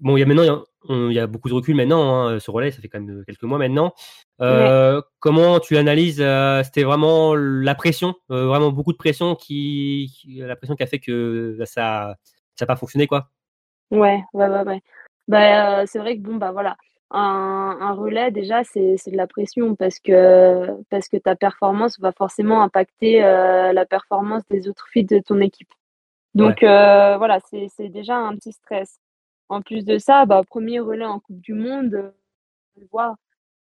bon, il y a maintenant, il y a, y beaucoup de recul maintenant. Hein, ce relais, ça fait quand même quelques mois maintenant. Euh, Comment tu analyses euh, C'était vraiment la pression, vraiment beaucoup de pression qui, qui- la pression qui a fait que bah, ça, ça n'a pas fonctionné, quoi? Ouais, ouais, ouais, ouais. Bah, c'est vrai que bon, bah voilà, un, un relais déjà, c'est de la pression parce que parce que ta performance va forcément impacter euh, la performance des autres filles de ton équipe. Donc euh, voilà, c'est déjà un petit stress. En plus de ça, bah premier relais en Coupe du Monde, vois,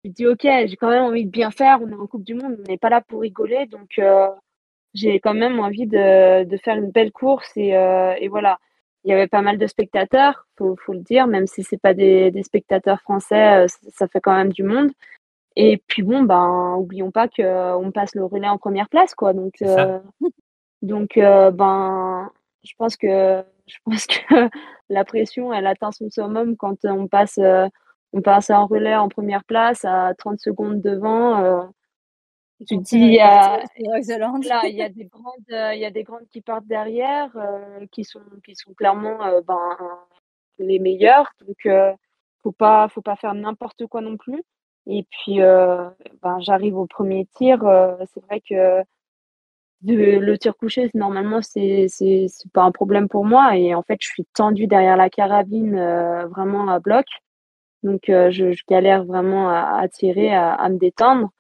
tu te dis ok, j'ai quand même envie de bien faire. On est en Coupe du Monde, on n'est pas là pour rigoler, donc euh, j'ai quand même envie de de faire une belle course et euh, et voilà il y avait pas mal de spectateurs, faut, faut le dire, même si c'est pas des, des spectateurs français, euh, ça, fait quand même du monde. Et puis bon, ben, oublions pas que euh, on passe le relais en première place, quoi. Donc, euh, donc, euh, ben, je pense que, je pense que la pression, elle atteint son summum quand on passe, euh, on passe en relais en première place à 30 secondes devant. Tu dis, il y a. Là, il y a des grandes, euh, il y a des grandes qui partent derrière, euh, qui sont, qui sont clairement euh, ben, les meilleures. Donc, euh, faut pas, faut pas faire n'importe quoi non plus. Et puis, ben, j'arrive au premier tir. c'est vrai que de- le tir couché, normalement, c'est, c'est, pas un problème pour moi. Et en fait, je suis tendue derrière la carabine, vraiment à bloc. Donc, je, je galère vraiment à, à tirer, à, à me détendre.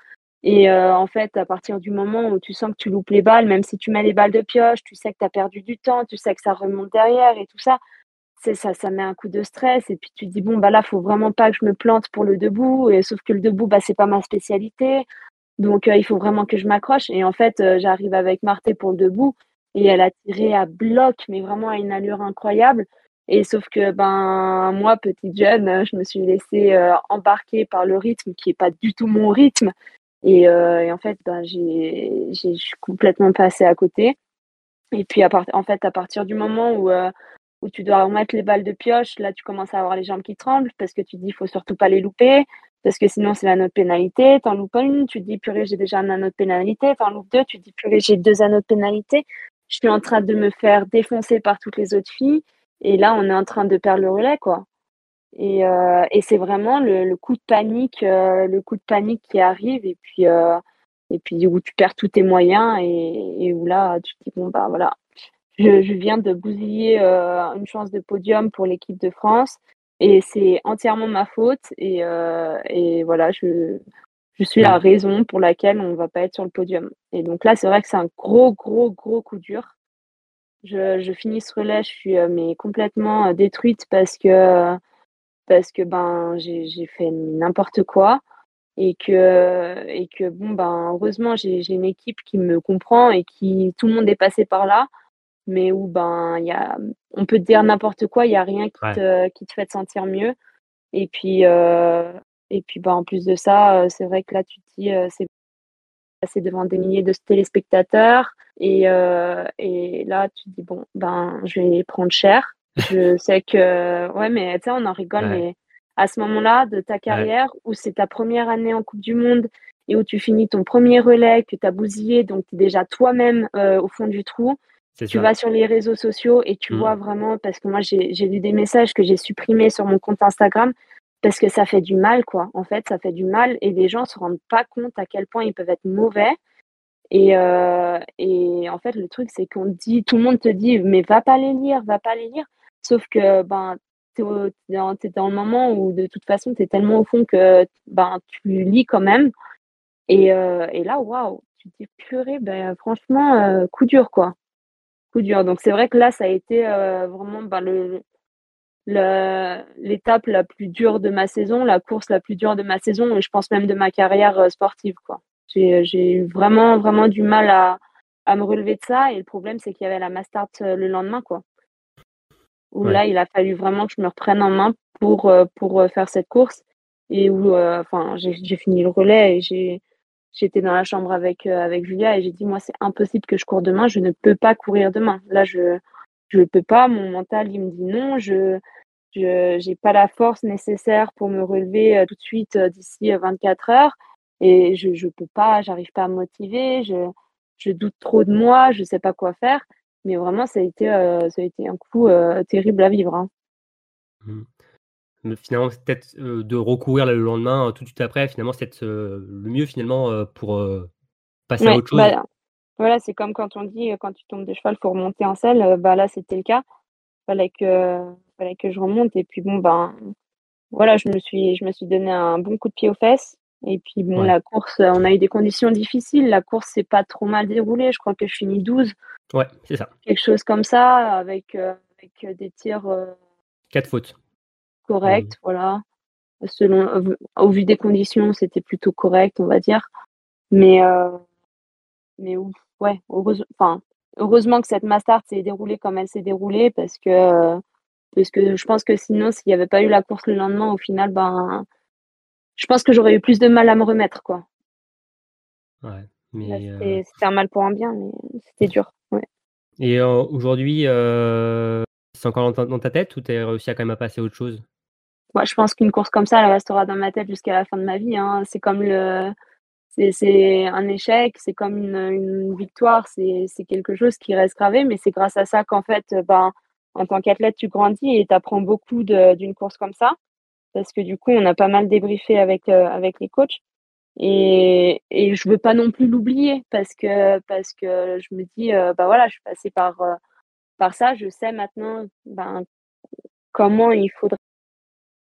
Et euh, en fait, à partir du moment où tu sens que tu loupes les balles, même si tu mets les balles de pioche, tu sais que tu as perdu du temps, tu sais que ça remonte derrière et tout ça, c'est ça, ça met un coup de stress. Et puis tu te dis, bon, bah là, faut vraiment pas que je me plante pour le debout. Et sauf que le debout, bah, c'est pas ma spécialité. Donc, euh, il faut vraiment que je m'accroche. Et en fait, euh, j'arrive avec Marté pour le debout et elle a tiré à bloc, mais vraiment à une allure incroyable. Et sauf que, ben, moi, petite jeune, euh, je me suis laissée embarquer par le rythme qui est pas du tout mon rythme. Et, euh, en fait, ben, j'ai, je suis complètement passée à côté. Et puis, à part, en fait, à partir du moment où, euh, où tu dois remettre les balles de pioche, là tu commences à avoir les jambes qui tremblent parce que tu dis il faut surtout pas les louper parce que sinon c'est la note pénalité. T'en loupes une, tu dis purée j'ai déjà un anneau de pénalité. T'en loupes deux, tu dis purée j'ai deux anneaux de pénalité. Je suis en train de me faire défoncer par toutes les autres filles et là on est en train de perdre le relais quoi. Et, euh, et c'est vraiment le, le, coup de panique, euh, le coup de panique qui arrive. Et puis euh, et puis où tu perds tous tes moyens et, et où là tu te dis bon bah voilà. Je, je viens de bousiller une chance de podium pour l'équipe de France. Et c'est entièrement ma faute. Et, et voilà je je suis la raison pour laquelle on va pas être sur le podium. Et donc là c'est vrai que c'est un gros gros gros coup dur. Je, je finis ce relais je suis mais complètement détruite parce que parce que ben j'ai fait n'importe quoi et que et que bon ben heureusement j'ai une équipe qui me comprend et qui tout le monde est passé par là mais où ben il y a on peut te dire n'importe quoi il y a rien qui Ouais. te qui te fait te sentir mieux et puis euh, et puis ben en plus de ça euh, c'est vrai que là tu te dis euh, c'est devant des milliers de téléspectateurs et euh, et là tu te dis bon ben je vais prendre cher je sais que ouais mais tu sais on en rigole Ouais. mais à ce moment-là de ta carrière où c'est ta première année en Coupe du Monde et où tu finis ton premier relais que tu as bousillé donc tu es déjà toi-même euh, au fond du trou tu ça. vas sur les réseaux sociaux et tu Mm. vois vraiment, parce que moi j'ai lu des messages que j'ai supprimés sur mon compte Instagram, parce que ça fait du mal, quoi. En fait, ça fait du mal et les gens se rendent pas compte à quel point ils peuvent être mauvais. Et, euh, et en fait, le truc, c'est qu'on dit, tout le monde te dit, mais va pas les lire, va pas les lire. Sauf que ben, tu es, dans, le moment où de toute façon, tu es tellement au fond que ben, tu lis quand même. Et, euh, et là, waouh, tu te dis, purée, ben, franchement, euh, coup dur, quoi coup dur. Donc c'est vrai que là, ça a été euh, vraiment ben, le, l'étape la plus dure de ma saison, la course la plus dure de ma saison, et je pense même de ma carrière sportive. Quoi. J'ai, eu vraiment, vraiment du mal à, à me relever de ça. Et le problème, c'est qu'il y avait la Mastart le lendemain. Quoi. Où Ouais. là, il a fallu vraiment que je me reprenne en main pour, euh, pour euh, faire cette course. Et où euh, enfin, j'ai, j'ai fini le relais et j'ai, j'étais dans la chambre avec, euh, avec Julia et j'ai dit, moi, c'est impossible que je cours demain, je ne peux pas courir demain. Là, je je peux pas, mon mental, il me dit non, je je j'ai pas la force nécessaire pour me relever euh, tout de suite euh, d'ici euh, 24 heures et je je peux pas, j'arrive pas à me motiver, je je doute trop de moi, je sais pas quoi faire. Mais vraiment, ça a été, euh, ça a été un coup euh, terrible à vivre. hein. Mm. Mais finalement, c'est peut-être euh, de recourir le lendemain, euh, tout de suite après, finalement, c'est euh, le mieux finalement pour passer à autre chose. bah, voilà, c'est comme quand on dit quand tu tombes de cheval, faut remonter en selle. Bah là, c'était le cas. Fallait que, fallait que je remonte. Et puis bon, ben voilà, je me suis, je me suis donné un bon coup de pied aux fesses. Et puis bon, Ouais. la course, on a eu des conditions difficiles. La course s'est pas trop mal déroulée. Je crois que je finis 12, Ouais, c'est ça. quelque chose comme ça, avec, euh, avec euh, des tirs euh, Quatre fautes. corrects, voilà. Selon, au- vu des conditions, c'était plutôt correct, on va dire. Mais, euh, mais ouf, ouais, heureuse- enfin, heureusement que cette Mastart s'est déroulée comme elle s'est déroulée parce que, parce que je pense que sinon, s'il n'y avait pas eu la course le lendemain, au final, ben, je pense que j'aurais eu plus de mal à me remettre, quoi. Ouais. Mais, C'était c'était un mal pour un bien, mais c'était dur. Et euh, aujourd'hui, euh, c'est encore dans ta, tête ou t'as réussi à quand même à passer à autre chose? Moi, je pense qu'une course comme ça, elle restera dans ma tête jusqu'à la fin de ma vie. hein. C'est comme le, c'est, un échec, c'est comme une, une victoire, c'est, quelque chose qui reste gravé, mais c'est grâce à ça qu'en fait, ben, en tant qu'athlète, tu grandis et tu apprends beaucoup d'une course comme ça. Parce que du coup, on a pas mal débriefé avec, euh, avec les coachs. Et, et je veux pas non plus l'oublier parce que, parce que je me dis, euh, bah voilà, je suis passée par, euh, par ça, je sais maintenant ben, comment il faudrait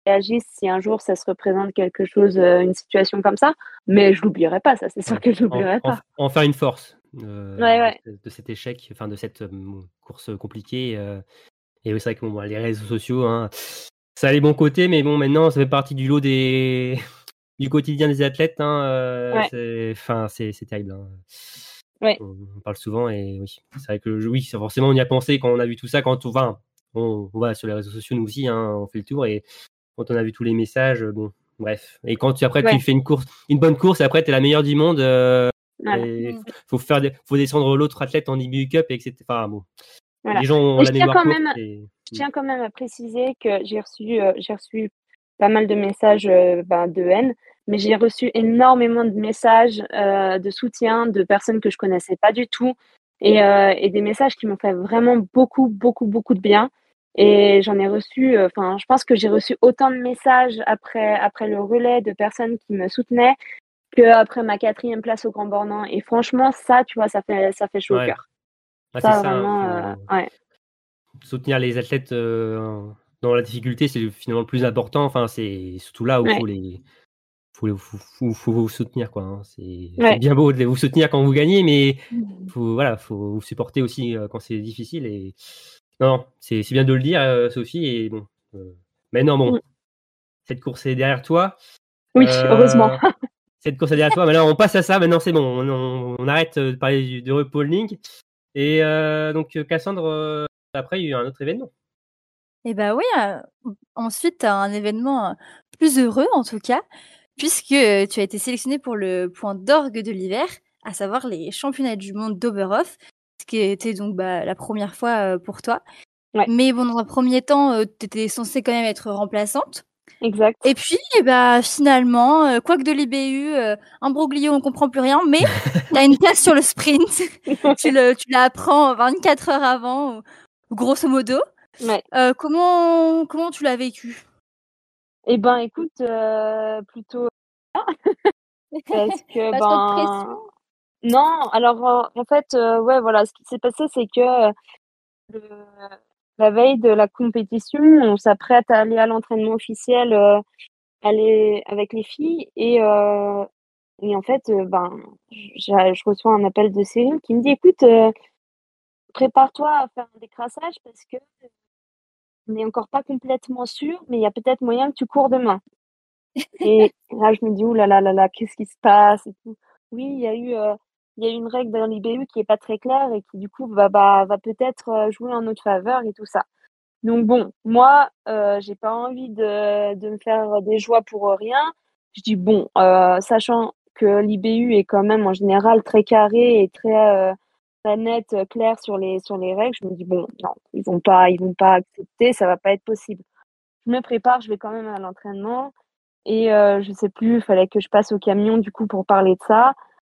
réagir si un jour ça se représente quelque chose, euh, une situation comme ça. Mais je l'oublierai pas, ça, c'est sûr que je l'oublierai pas. en faire une force euh, Ouais, ouais. de, de cet échec, enfin de cette euh, course compliquée. et oui, c'est vrai que bon, bon, les réseaux sociaux, hein, ça a les bons côtés, mais bon, maintenant, ça fait partie du lot des du quotidien des athlètes. Hein, euh, Ouais. c'est, enfin, c'est, terrible. hein. Ouais. On, on parle souvent et oui, c'est vrai que oui, forcément on y a pensé quand on a vu tout ça, quand on va, on, on va sur les réseaux sociaux nous aussi, hein, on fait le tour et quand on a vu tous les messages, bon, bref. Et quand tu après Ouais. tu fais une course, une bonne course, et après tu es la meilleure du monde. euh, Voilà. faut faire des- faut descendre l'autre athlète en IBU Cup et etc. Enfin bon, Voilà. les gens ont la je tiens quand même- et- je tiens quand même à préciser que j'ai reçu, euh, j'ai reçu pas mal de messages euh, ben, de haine, mais j'ai reçu énormément de messages euh, de soutien de personnes que je connaissais pas du tout et, euh, et des messages qui m'ont fait vraiment beaucoup, beaucoup, beaucoup de bien. Et j'en ai reçu, enfin, je pense que j'ai reçu autant de messages après, après le relais de personnes qui me soutenaient que après ma quatrième place au Grand Bornand. Et franchement, ça, tu vois, ça fait, ça fait chaud au cœur. Ah, Ça, hein, euh, ouais. soutenir les athlètes euh, dans la difficulté, c'est finalement le plus important. Enfin, c'est surtout là où il Ouais. faut les. Faut, les- faut, faut- faut vous soutenir quoi. hein. C'est Ouais. bien beau de vous soutenir quand vous gagnez, mais faut voilà, faut vous supporter aussi euh, quand c'est difficile et non, non, c'est bien de le dire, euh, Sophie. Et bon, euh, maintenant bon, Mm. cette course est derrière toi. Oui, Euh, heureusement. Cette course est derrière toi. Maintenant, on passe à ça. Maintenant, c'est bon. On, on- on arrête de parler du, du repolling. Et euh, donc, Cassandre, après, il y a eu un autre événement. Et bah oui, ensuite, t'as un événement plus heureux en tout cas, puisque tu as été sélectionné pour le point d'orgue de l'hiver, à savoir les championnats du monde d'Oberhof, ce qui était donc bah, la première fois pour toi. Ouais. Mais bon, dans un premier temps, euh, t'étais censée quand même être remplaçante. Exact. Et puis, eh bah, finalement, quoi que de l'IBU, euh, un broglio, on comprend plus rien, mais t'as une place sur le sprint. tu le, tu l'apprends 24 heures avant, ou- grosso modo. Ouais. Euh, comment, comment tu l'as vécu? Eh ben, écoute, euh, plutôt parce que Pas trop de ben pression? non. Alors en fait, euh, ouais, voilà, ce qui s'est passé, c'est que le- la veille de la compétition, on s'apprête à aller à l'entraînement officiel, euh, aller avec les filles et euh, et en fait, euh, ben, je, je reçois un appel de Cyril qui me dit, écoute, euh, prépare-toi à faire un décrassage parce que on n'est encore pas complètement sûr, mais il y a peut-être moyen que tu cours demain. Et là, je me dis, ouh là là qu'est-ce qui se passe et tout. Oui, il y a eu, euh, il y a une règle dans l'IBU qui est pas très claire et qui, du coup, va, peut-être euh, jouer en notre faveur et tout ça. Donc bon, moi, euh, j'ai pas envie de, me faire des joies pour rien. Je dis, bon, euh, sachant que l'IBU est quand même en général très carré et très, très net, euh, clair sur les, sur les règles, je me dis, bon, non, ils vont pas, ils vont pas accepter, ça va pas être possible. Je me prépare, je vais quand même à l'entraînement. Et euh, je sais plus, il fallait que je passe au camion du coup pour parler de ça.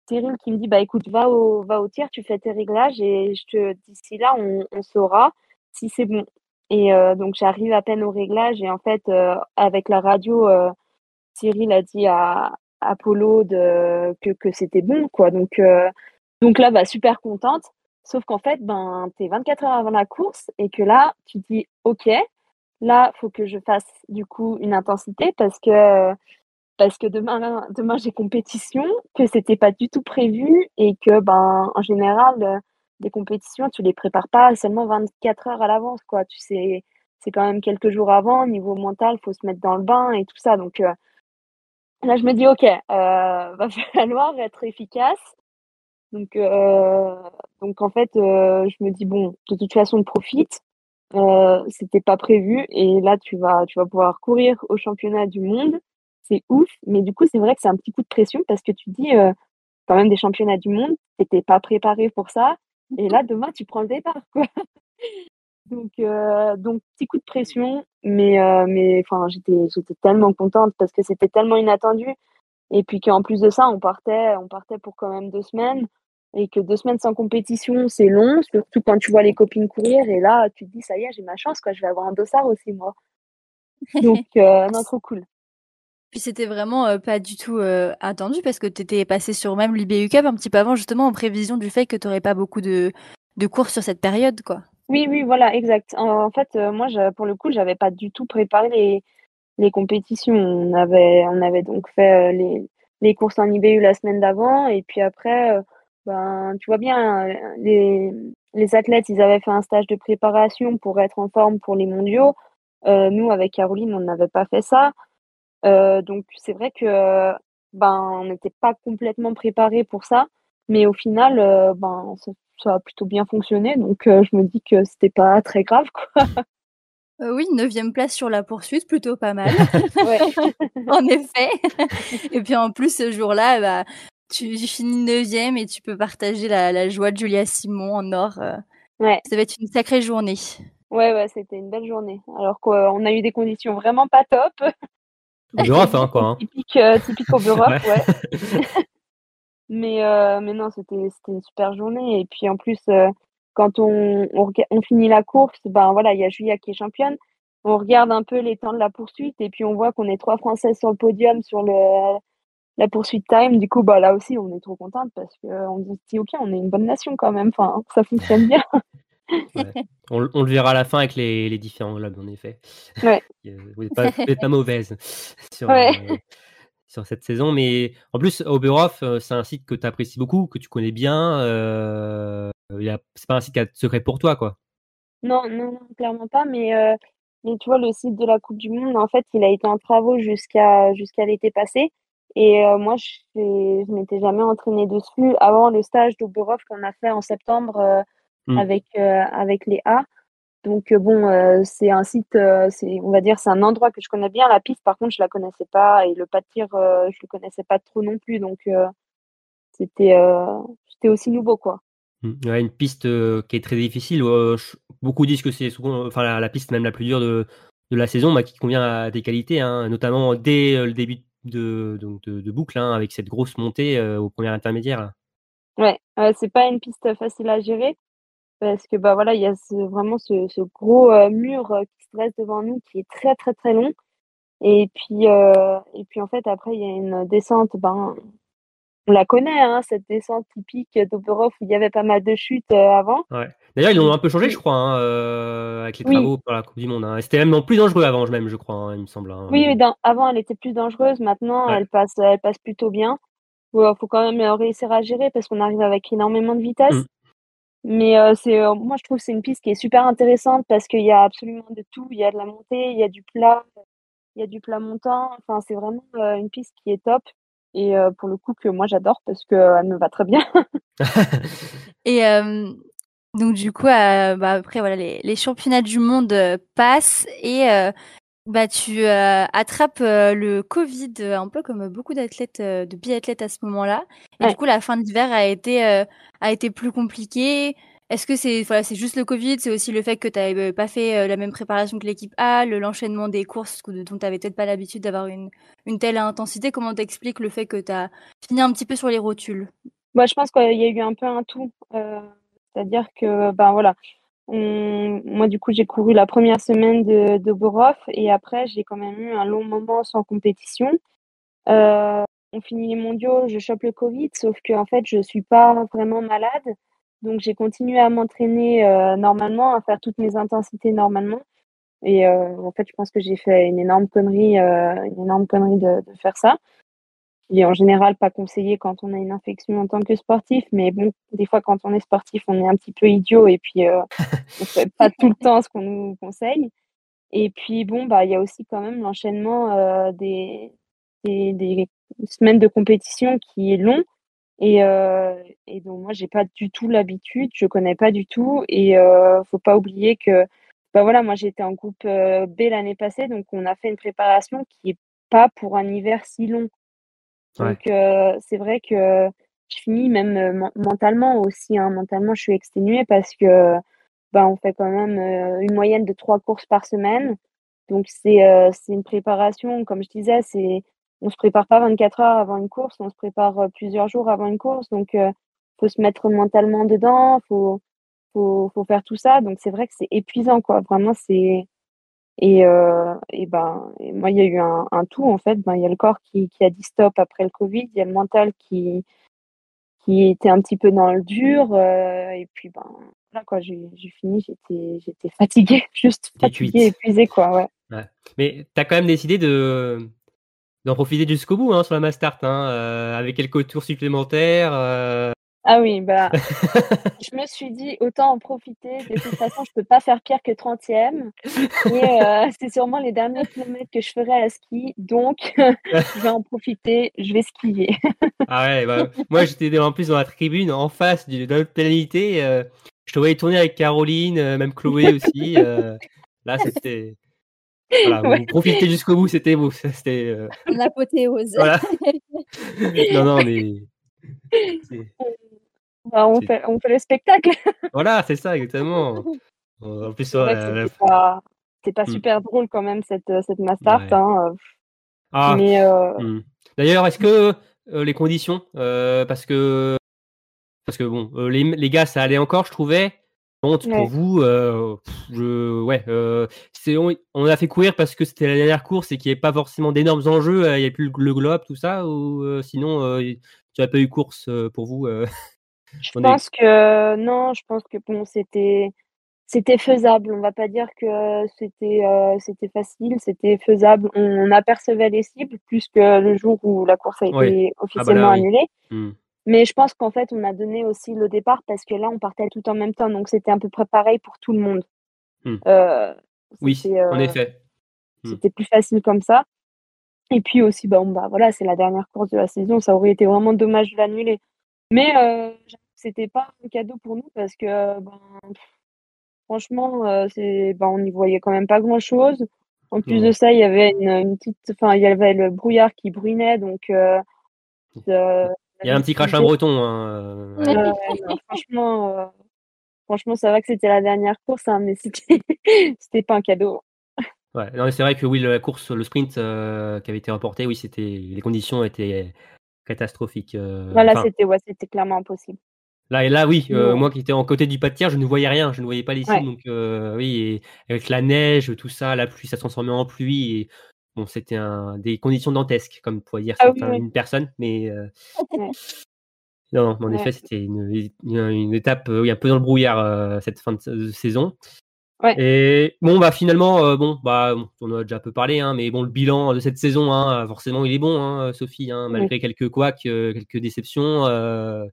Cyril qui me dit bah écoute, va au va au tir, tu fais tes réglages et je te d'ici là on, saura si c'est bon. Et euh, donc j'arrive à peine au réglage et en fait euh, avec la radio, Cyril a dit à de que que c'était bon quoi. Donc donc là bah super contente. Sauf qu'en fait ben t'es 24 heures avant la course et que là tu dis ok là faut que je fasse du coup une intensité parce que parce que demain demain j'ai compétition que c'était pas du tout prévu et que ben en général des compétitions tu les prépares pas seulement 24 heures à l'avance quoi. Tu sais c'est quand même quelques jours avant niveau mental faut se mettre dans le bain et tout ça. Donc euh, là je me dis ok euh, va falloir être efficace donc euh, donc en fait euh, je me dis bon de toute façon profite. Euh, c'était pas prévu et là tu vas tu vas pouvoir courir au championnat du monde. C'est ouf mais du coup c'est vrai que c'est un petit coup de pression parce que tu dis quand même des championnats du monde t'étais pas préparé pour ça et là demain tu prends le départ quoi. Donc donc petit coup de pression mais mais enfin j'étais j'étais tellement contente parce que c'était tellement inattendu. Et puis qu'en plus de ça on partait on partait pour quand même deux semaines et que deux semaines sans compétition, c'est long, surtout quand tu vois les copines courir, et là, tu te dis, ça y est, j'ai ma chance, quoi, je vais avoir un dossard aussi, moi. Donc, euh, non, trop cool. Puis c'était vraiment euh, pas du tout euh, attendu parce que t'étais passé sur même l'IBU Cup un petit peu avant justement en prévision du fait que t'aurais pas beaucoup de, de courses sur cette période quoi. Oui, oui, voilà, exact. En, en fait, euh, moi, je, pour le coup, j'avais pas du tout préparé les, les compétitions. On avait, on avait donc fait les, les courses en IBU la semaine d'avant, et puis après, ben, tu vois bien, euh, les, les athlètes, ils avaient fait un stage de préparation pour être en forme pour les mondiaux. Euh, nous, avec Caroline, on n'avait pas fait ça. Euh, donc, c'est vrai que ben, on n'était pas complètement préparé pour ça. Mais au final, euh, ben, ça, ça a plutôt bien fonctionné. Donc, je me dis que c'était pas très grave, quoi. Oui, neuvième place sur la poursuite, plutôt pas mal. En effet. et puis en plus ce jour-là, bah, tu finis neuvième et tu peux partager la, la joie de Julia Simon en or. euh. Ouais. Ça va être une sacrée journée. Ouais, ouais, c'était une belle journée. Alors qu'on a eu des conditions vraiment pas top. Oberhof, hein, quoi. Hein. Typique, euh, typique Oberhof, ouais. mais, euh, mais non, c'était c'était une super journée. Et puis en plus, euh, quand on, on, on finit la course, ben voilà, il y a Julia qui est championne. On regarde un peu les temps de la poursuite et puis on voit qu'on est trois Françaises sur le podium sur le, la poursuite time. Du coup, bah là aussi, on est trop contente parce qu'on se dit, ok, on est une bonne nation quand même. Enfin, ça fonctionne bien. Ouais. On, on le verra à la fin avec les, les différents globes, en effet. Ouais. Euh, Vous n'êtes pas, mauvaise sur, Ouais. euh, sur cette saison. Mais en plus, Oberhof, euh, c'est un site que tu apprécies beaucoup, que tu connais bien. Euh, c'est pas un site qui a de secret pour toi, quoi. Non, non, non, clairement pas. Mais, euh, mais tu vois, le site de la Coupe du Monde, en fait, il a été en travaux jusqu'à jusqu'à l'été passé. Et euh, moi, je ne je m'étais jamais entraînée dessus avant le stage d'Oberhof qu'on a fait en septembre euh, Mm. avec, euh, avec les A. Donc, euh, bon, c'est un site, c'est, on va dire, c'est un endroit que je connais bien. La piste, par contre, je la connaissais pas. Et le pas de tir, je le connaissais pas trop non plus. Donc, c'était c'était aussi nouveau, quoi. Mm. Ouais, une piste qui est très difficile. beaucoup disent que c'est souvent, enfin la, la piste même la plus dure de, de la saison, bah, qui convient à des qualités, hein, notamment dès le début de, donc de, de boucle, hein, avec cette grosse montée euh, au premier intermédiaire. Ouais, euh, c'est pas une piste facile à gérer parce que bah voilà, il y a ce- vraiment ce, ce gros euh, mur euh, qui se dresse devant nous qui est très très très long. Et puis et puis en fait après il y a une descente, ben on la connaît hein, cette descente typique d'Oberhof où il y avait pas mal de chutes avant. Ouais. D'ailleurs, ils l'ont un peu changé, je crois, hein, euh, avec les Oui. travaux pour la Coupe du Monde. hein. C'était même plus dangereux avant, même, je crois, hein, il me semble. hein. Oui, oui, dans- avant elle était plus dangereuse, maintenant Ouais. elle passe elle passe plutôt bien. Faut, faut quand même euh, réussir à gérer parce qu'on arrive avec énormément de vitesse. Mm. Mais euh, c'est, euh, moi, je trouve que c'est une piste qui est super intéressante parce qu'il y a absolument de tout. Il y a de la montée, il y a du plat, il y a du plat montant. Enfin, c'est vraiment euh, une piste qui est top. Et euh, pour le coup, que moi, j'adore parce qu'elle me va très bien. Et euh, donc du coup, euh, bah, après voilà, les, les championnats du monde euh, passent et euh, bah tu euh, attrapes le Covid, un peu comme beaucoup d'athlètes, de biathlètes à ce moment-là. Et Ouais. du coup, la fin d'hiver a été a été plus compliquée. Est-ce que c'est voilà, c'est juste le Covid, c'est aussi le fait que tu n'avais pas fait la même préparation que l'équipe A, le l'enchaînement des courses dont tu n'avais peut-être pas l'habitude d'avoir une, une telle intensité? Comment t'expliques le fait que tu as fini un petit peu sur les rotules? Moi, je pense qu'il y a eu un peu un tout. C'est-à-dire que, ben voilà, moi, du coup, j'ai couru la première semaine de, de et après, j'ai quand même eu un long moment sans compétition. Euh, on finit les mondiaux, je chope le Covid, sauf que en fait, je suis pas vraiment malade. Donc, j'ai continué à m'entraîner euh, normalement, à faire toutes mes intensités normalement. Et euh, en fait, je pense que j'ai fait une énorme connerie, une énorme connerie de faire ça qui est en général pas conseillé quand on a une infection en tant que sportif, mais bon, des fois quand on est sportif, on est un petit peu idiot et puis euh, on fait pas tout le temps ce qu'on nous conseille. Et puis bon, bah il y a aussi quand même l'enchaînement euh, des, des, des semaines de compétition qui est long et, euh, et donc moi j'ai pas du tout l'habitude, je connais pas du tout et euh, faut pas oublier que bah voilà, moi j'étais en groupe euh, B l'année passée, donc on a fait une préparation qui est pas pour un hiver si long. Donc euh, c'est vrai que je finis même euh, men- mentalement aussi. Hein, mentalement, je suis exténuée parce que bah, on fait quand même euh, une moyenne de trois courses par semaine. Donc c'est une préparation, comme je disais, c'est on se prépare pas 24 heures avant une course, on se prépare plusieurs jours avant une course. Donc euh, faut se mettre mentalement dedans, faut faut faut faire tout ça. Donc c'est vrai que c'est épuisant quoi. Vraiment c'est et, euh, et ben, et moi, il y a eu un, un tout, en fait. Ben, il y a le corps qui, qui a dit stop après le Covid, il y a le mental qui, qui était un petit peu dans le dur. euh, et puis, ben, là, quoi, j'ai fini, j'étais j'étais fatiguée, juste fatiguée, épuisée, quoi, ouais. Mais tu as quand même décidé de d'en profiter jusqu'au bout hein, sur la Mastart, hein, euh, avec quelques tours supplémentaires. Ah oui, bah, je me suis dit, autant en profiter. De toute façon, je peux pas faire pire que 30e. Et euh, c'est sûrement les derniers kilomètres que je ferai à ski. Donc, je vais en profiter, je vais skier. Ah ouais, bah, moi j'étais en plus dans la tribune en face du- de notre pénalité. euh, je te voyais tourner avec Caroline, euh, même Chloé aussi. euh, là, c'était. Voilà, Ouais. vous profitez jusqu'au bout, c'était beau. C'était. euh, L'apothéose. voilà. non, non, mais. Bah, on, fait, on fait le spectacle. Voilà, c'est ça, exactement. En plus, C'est pas, Hmm. super drôle quand même cette, euh, cette. Ouais. hein, euh, Ah, euh, hmm. D'ailleurs, est-ce que euh, les conditions, parce que parce que bon, les, les gars, ça allait encore, je trouvais. Bon, pour vous, pff, je, ouais, on, on a fait courir parce que c'était la dernière course et qu'il n'y avait pas forcément d'énormes enjeux, il n'y avait plus le, le globe, tout ça, ou sinon, tu n'as pas eu course pour vous je on est- pense que non, je pense que bon, c'était c'était faisable. On va pas dire que c'était euh, c'était facile, c'était faisable. On, on apercevait les cibles plus que le jour où la course a été Ouais. officiellement oui. annulée. Hmm. Mais je pense qu'en fait, on a donné aussi le départ parce que là, on partait tout en même temps, donc c'était à peu près pareil pour tout le monde. Hmm. Euh, Oui, c'était, en euh, effet. Hmm. c'était plus facile comme ça. Et puis aussi, bah, bah voilà, c'est la dernière course de la saison, ça aurait été vraiment dommage de l'annuler. Mais euh, c'était pas un cadeau pour nous parce que euh, ben, franchement, euh, c'est, ben, on n'y voyait quand même pas grand-chose. En plus de ça, il y avait une, une petite, enfin, il y avait le brouillard qui bruinait, donc euh, euh, Il y a un petit visibilité- breton. Hein, euh, non, franchement, franchement, ça va que c'était la dernière course, hein, mais c'était, c'était pas un cadeau. Ouais, non, mais c'est vrai que oui, la course, le sprint qui avait été reporté, oui, c'était les conditions étaient catastrophiques. euh, enfin, c'était, ouais, clairement impossible. là et là, oui, euh, moi qui étais en côté du pas de je ne voyais rien, je ne voyais pas les Ouais. donc euh, oui, et avec la neige, tout ça, la pluie, ça se transformait en pluie, et bon, c'était des conditions dantesques, comme pourrait dire Ah oui, certains- oui. une personne, mais euh, Ouais. non, en Ouais. effet, c'était une, une, une étape, oui, un peu dans le brouillard cette fin de, de saison. Ouais. Et bon, bah finalement, euh, bon, bah, on en a déjà un peu parlé, hein, mais bon, le bilan de cette saison, hein, forcément, il est bon, hein, Sophie, hein, malgré quelques couacs, euh, quelques déceptions. euh,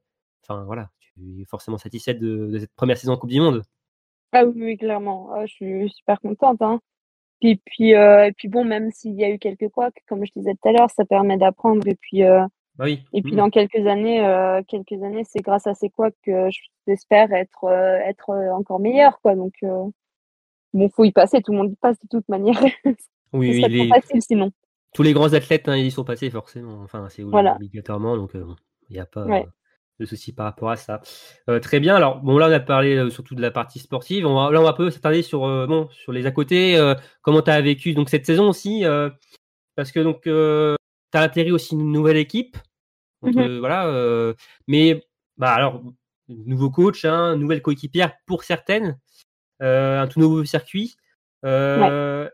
Enfin, voilà, tu es forcément satisfaite de, de cette première saison en Coupe du Monde. Ah oui, oui, clairement. Ah, je suis super contente. Hein. Puis, puis, euh, et puis bon, même s'il y a eu quelques couacs, comme je disais tout à l'heure, ça permet d'apprendre. Et puis, Bah oui. et puis Mm. dans quelques années, quelques années, c'est grâce à ces couacs que j'espère être, être encore meilleure, quoi. Donc, bon, faut y passer. Tout le monde y passe de toute manière. Oui, oui, les- facile sinon. tous les grands athlètes, hein, ils y sont passés forcément. Enfin, c'est Voilà. obligatoirement, donc euh, il n'y a pas Ouais. euh, de souci par rapport à ça. Euh, très bien. Alors, bon, là, on a parlé euh, surtout de la partie sportive. On va, là, on va un peu s'attarder sur, euh, bon, sur les à côté. euh, comment tu as vécu donc cette saison aussi euh, Parce que donc, tu as atterri aussi une nouvelle équipe. Donc, Mhm. euh, voilà. euh, mais, bah, alors, nouveau coach, hein, nouvelle coéquipière pour certaines, euh, un tout nouveau circuit. Euh,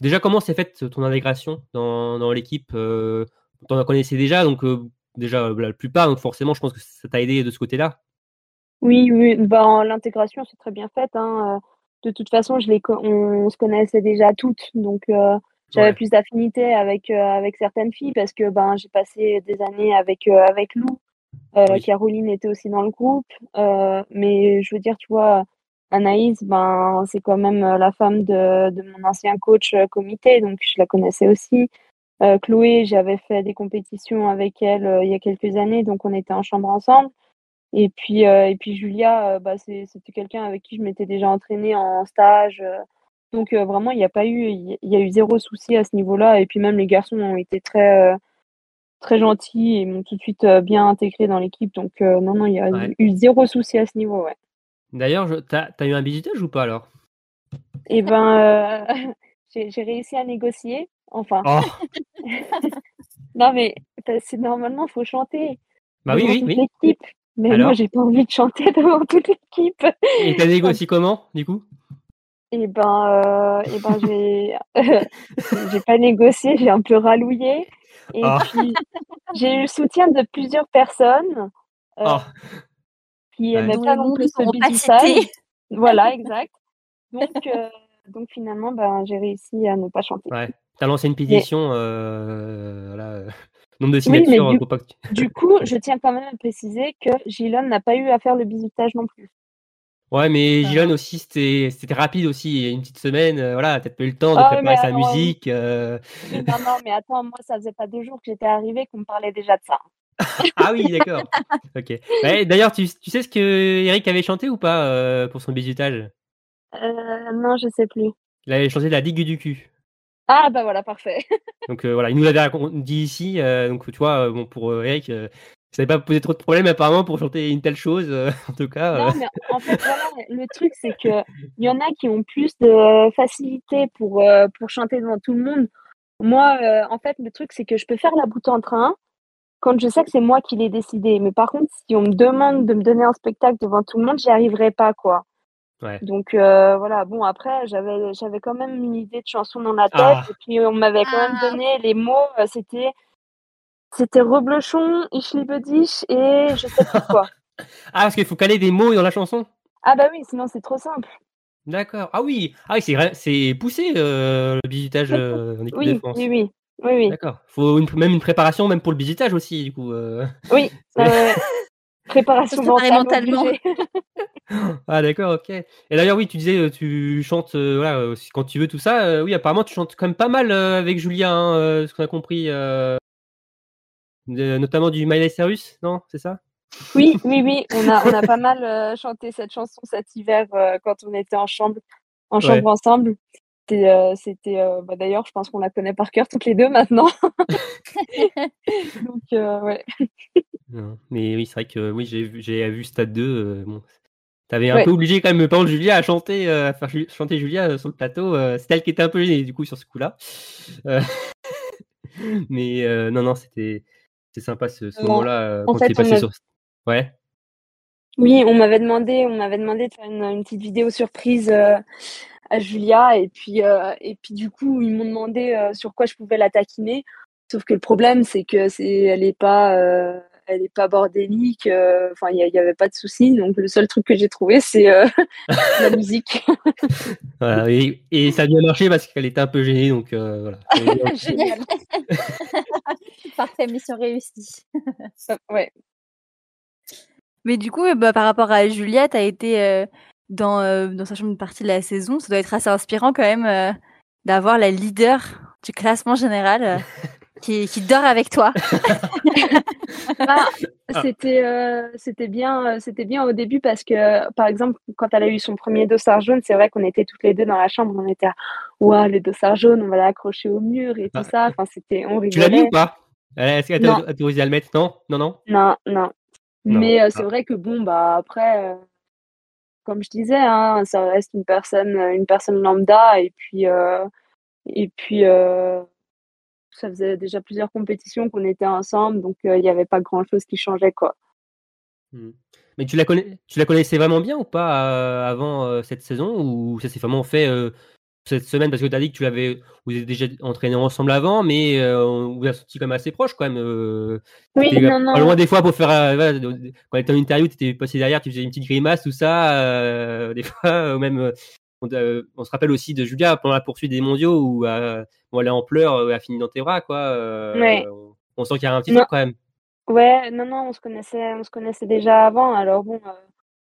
Déjà, comment s'est faite ton intégration dans, dans l'équipe euh, On en connaissait déjà, donc euh, déjà euh, la plupart, donc forcément, je pense que ça t'a aidé de ce côté-là. Oui, oui, ben, l'intégration, c'est très bien faite. Hein. euh, De toute façon, je les on se connaissait déjà toutes, donc euh, j'avais Ouais. plus d'affinité avec, euh, avec certaines filles parce que ben, j'ai passé des années avec, euh, avec Lou. Euh, Oui. Caroline était aussi dans le groupe. euh, mais je veux dire, tu vois, Anaïs, ben, c'est quand même euh, la femme de, de mon ancien coach euh, comité, donc je la connaissais aussi. Euh, Chloé, j'avais fait des compétitions avec elle euh, il y a quelques années, donc on était en chambre ensemble. Et puis, euh, et puis Julia, bah, c'est- c'était quelqu'un avec qui je m'étais déjà entraînée en stage. donc euh, vraiment, il n'y a pas eu, il y, a eu zéro souci à ce niveau-là. Et puis même les garçons ont été très, euh, très gentils et m'ont tout de suite euh, bien intégré dans l'équipe. Donc euh, non, non, il y a Ouais. eu zéro souci à ce niveau, ouais. D'ailleurs, je- t'as as eu un bisutage ou pas alors? Et ben, euh, j'ai réussi à négocier. Enfin, Oh, non mais normalement, faut chanter bah oui, oui, oui. l'équipe. Mais Alors? moi, j'ai pas envie de chanter devant toute l'équipe. Et t'as négocié comment, du coup? Et ben, euh, et ben j'ai j'ai pas négocié, j'ai un peu ralloué. Et Ah. puis, j'ai eu le soutien de plusieurs personnes euh, Oh, qui Ouais. Dont pas non plus cités. Voilà, exact. Donc, euh, donc finalement, ben, j'ai réussi à ne pas chanter. ouais. T'as lancé une pétition, euh, voilà, euh, nombre de Oui, mais signatures du- pour pas que tu- Du coup, je tiens quand même à préciser que Gilon n'a pas eu à faire le bizutage non plus. Ouais, mais Euh. Gilles aussi, c'était c'était rapide aussi. Il y a une petite semaine, euh, voilà, peut-être pas eu le temps de Ah préparer sa alors, euh, musique. euh. Non, non, mais attends, moi, ça faisait pas deux jours que j'étais arrivée qu'on me parlait déjà de ça. Ah oui, d'accord. ok. Ouais, D'ailleurs, tu, tu sais ce que Eric avait chanté ou pas euh, pour son bisutage Euh, non, je sais plus. Il avait chanté la digue du cul. Ah, bah voilà, parfait. Donc euh, voilà, il nous l'avait dit ici. euh, donc tu vois, euh, bon pour Eric, ça n'avait pas posé trop de problèmes apparemment pour chanter une telle chose, en tout cas. Non, mais en fait, voilà, le truc, c'est que il y en a qui ont plus de facilité pour, pour chanter devant tout le monde. Moi, en fait, le truc, c'est que je peux faire la boute en train quand je sais que c'est moi qui l'ai décidé. Mais par contre, si on me demande de me donner un spectacle devant tout le monde, j'y arriverai pas, quoi. Ouais. Donc euh, voilà, bon après j'avais j'avais quand même une idée de chanson dans la tête Ah. et puis on m'avait quand même Ah. donné les mots, euh, c'était c'était Reblochon, Ich liebe dich et je sais plus quoi. Ah, parce qu'il faut caler des mots dans la chanson? Ah bah oui, sinon c'est trop simple. D'accord. Ah oui, ah oui c'est vrai- c'est poussé euh, le bisutage euh, en équipe Oui, de France. oui, oui, oui, oui, D'accord. Faut une- même une préparation même pour le bisutage aussi du coup. euh. oui. euh, préparation mentale mentalement. Ah d'accord, ok. Et d'ailleurs oui, tu disais euh, tu chantes euh, voilà quand tu veux tout ça. euh, oui, apparemment tu chantes quand même pas mal euh, avec Julia, hein, euh, ce qu'on a compris, euh, de- notamment du Miley Cyrus, non C'est ça? Oui, oui, oui, on a, on a pas mal euh, chanté cette chanson cet hiver euh, quand on était en chambre, en chambre Ouais. ensemble. C'était, euh, c'était euh, bah, d'ailleurs, je pense qu'on la connaît par cœur toutes les deux maintenant. Donc, euh, ouais. Non. Mais oui, c'est vrai que oui, j'ai vu, j'ai vu Stade 2. euh, bon, T'avais un Ouais. peu obligé quand même, par exemple, Julia à chanter, euh, à faire ju- chanter Julia euh, sur le plateau. euh, c'est elle qui était un peu gênée du coup sur ce coup-là. Euh, mais euh, non, non, c'était c'est sympa ce, ce Non. moment-là euh, En quand c'est passé sur. Ouais. Oui, on m'avait demandé, on m'avait demandé de faire une, une petite vidéo surprise euh, à Julia et puis euh, et puis du coup ils m'ont demandé euh, sur quoi je pouvais la taquiner. Sauf que le problème c'est que c'est elle est pas euh, elle est pas bordélique. euh, Enfin il y, a- il y avait pas de souci. Donc le seul truc que j'ai trouvé c'est euh, la musique. Voilà, et, et ça a bien marché parce qu'elle était un peu gênée, donc euh, voilà. Génial. Parfait, mission réussie. Ouais. Mais du coup, bah, par rapport à Julia, t'as été euh, dans, euh, dans sachant une partie de la saison. Ça doit être assez inspirant quand même euh, d'avoir la leader du classement général euh, qui, qui dort avec toi. Ah, c'était euh, c'était bien c'était bien au début parce que par exemple quand elle a eu son premier dossard jaune c'est vrai qu'on était toutes les deux dans la chambre on était à ouah le dossard jaune on va l'accrocher au mur et tout Ah. ça enfin c'était on Tu l'as mis ou pas? Est-ce qu'elle t'a autorisé à le mettre? Non, non, non? non non Non. mais euh, c'est Ah. vrai que bon bah après euh, comme je disais hein, ça reste une personne une personne lambda et puis euh, et puis euh, ça faisait déjà plusieurs compétitions qu'on était ensemble donc euh, il n'y avait pas grand chose qui changeait quoi Hmm. Mais tu la, connais, tu la connaissais vraiment bien ou pas avant cette saison ou ça s'est vraiment fait cette semaine parce que tu as dit que tu l'avais vous êtes déjà entraîné ensemble avant mais euh, on vous a senti quand même assez proche quand même euh, oui non non loin des fois pour faire euh, voilà, quand elle était en interview tu étais passé derrière tu faisais une petite grimace tout ça des fois même on, on se rappelle aussi de Julia pendant la poursuite des mondiaux où, elle est en pleurs elle a fini dans tes bras quoi Ouais. on, on sent qu'il y a un petit truc quand même Ouais, non, non, on se connaissait, on se connaissait déjà avant. Alors bon,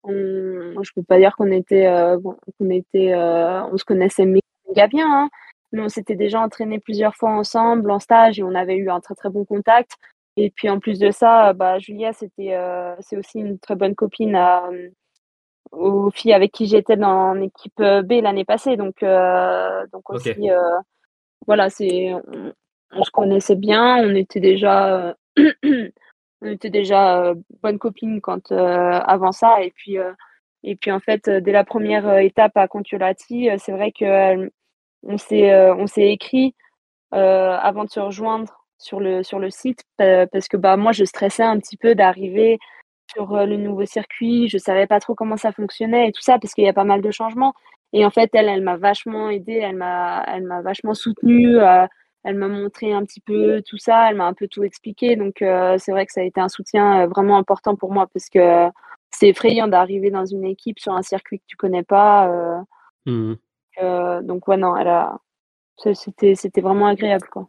on, je peux pas dire qu'on était, euh, qu'on était, euh, on se connaissait méga bien, hein, mais on s'était déjà entraîné plusieurs fois ensemble en stage et on avait eu un très très bon contact. Et puis en plus de ça, bah Julia, c'était, euh, c'est aussi une très bonne copine à, euh, aux filles avec qui j'étais dans l'équipe euh, B l'année passée. Donc, euh, donc aussi, euh, voilà, c'est, on, on se connaissait bien, on était déjà, on était déjà bonnes copines quand avant ça. Et puis, et puis en fait, dès la première étape à Contiolati, c'est vrai que euh, on s'est, euh, on s'est écrit euh, avant de se rejoindre sur le sur le site pa- parce que bah moi je stressais un petit peu d'arriver sur euh, le nouveau circuit, je savais pas trop comment ça fonctionnait et tout ça parce qu'il y a pas mal de changements. Et en fait, elle, elle m'a vachement aidée, elle m'a, elle m'a vachement soutenue, euh, elle m'a montré un petit peu tout ça, elle m'a un peu tout expliqué. Donc euh, c'est vrai que ça a été un soutien vraiment important pour moi parce que c'est effrayant d'arriver dans une équipe sur un circuit que tu connais pas. euh, Hmm. Euh, donc ouais non, elle a, c'était, c'était vraiment agréable quoi.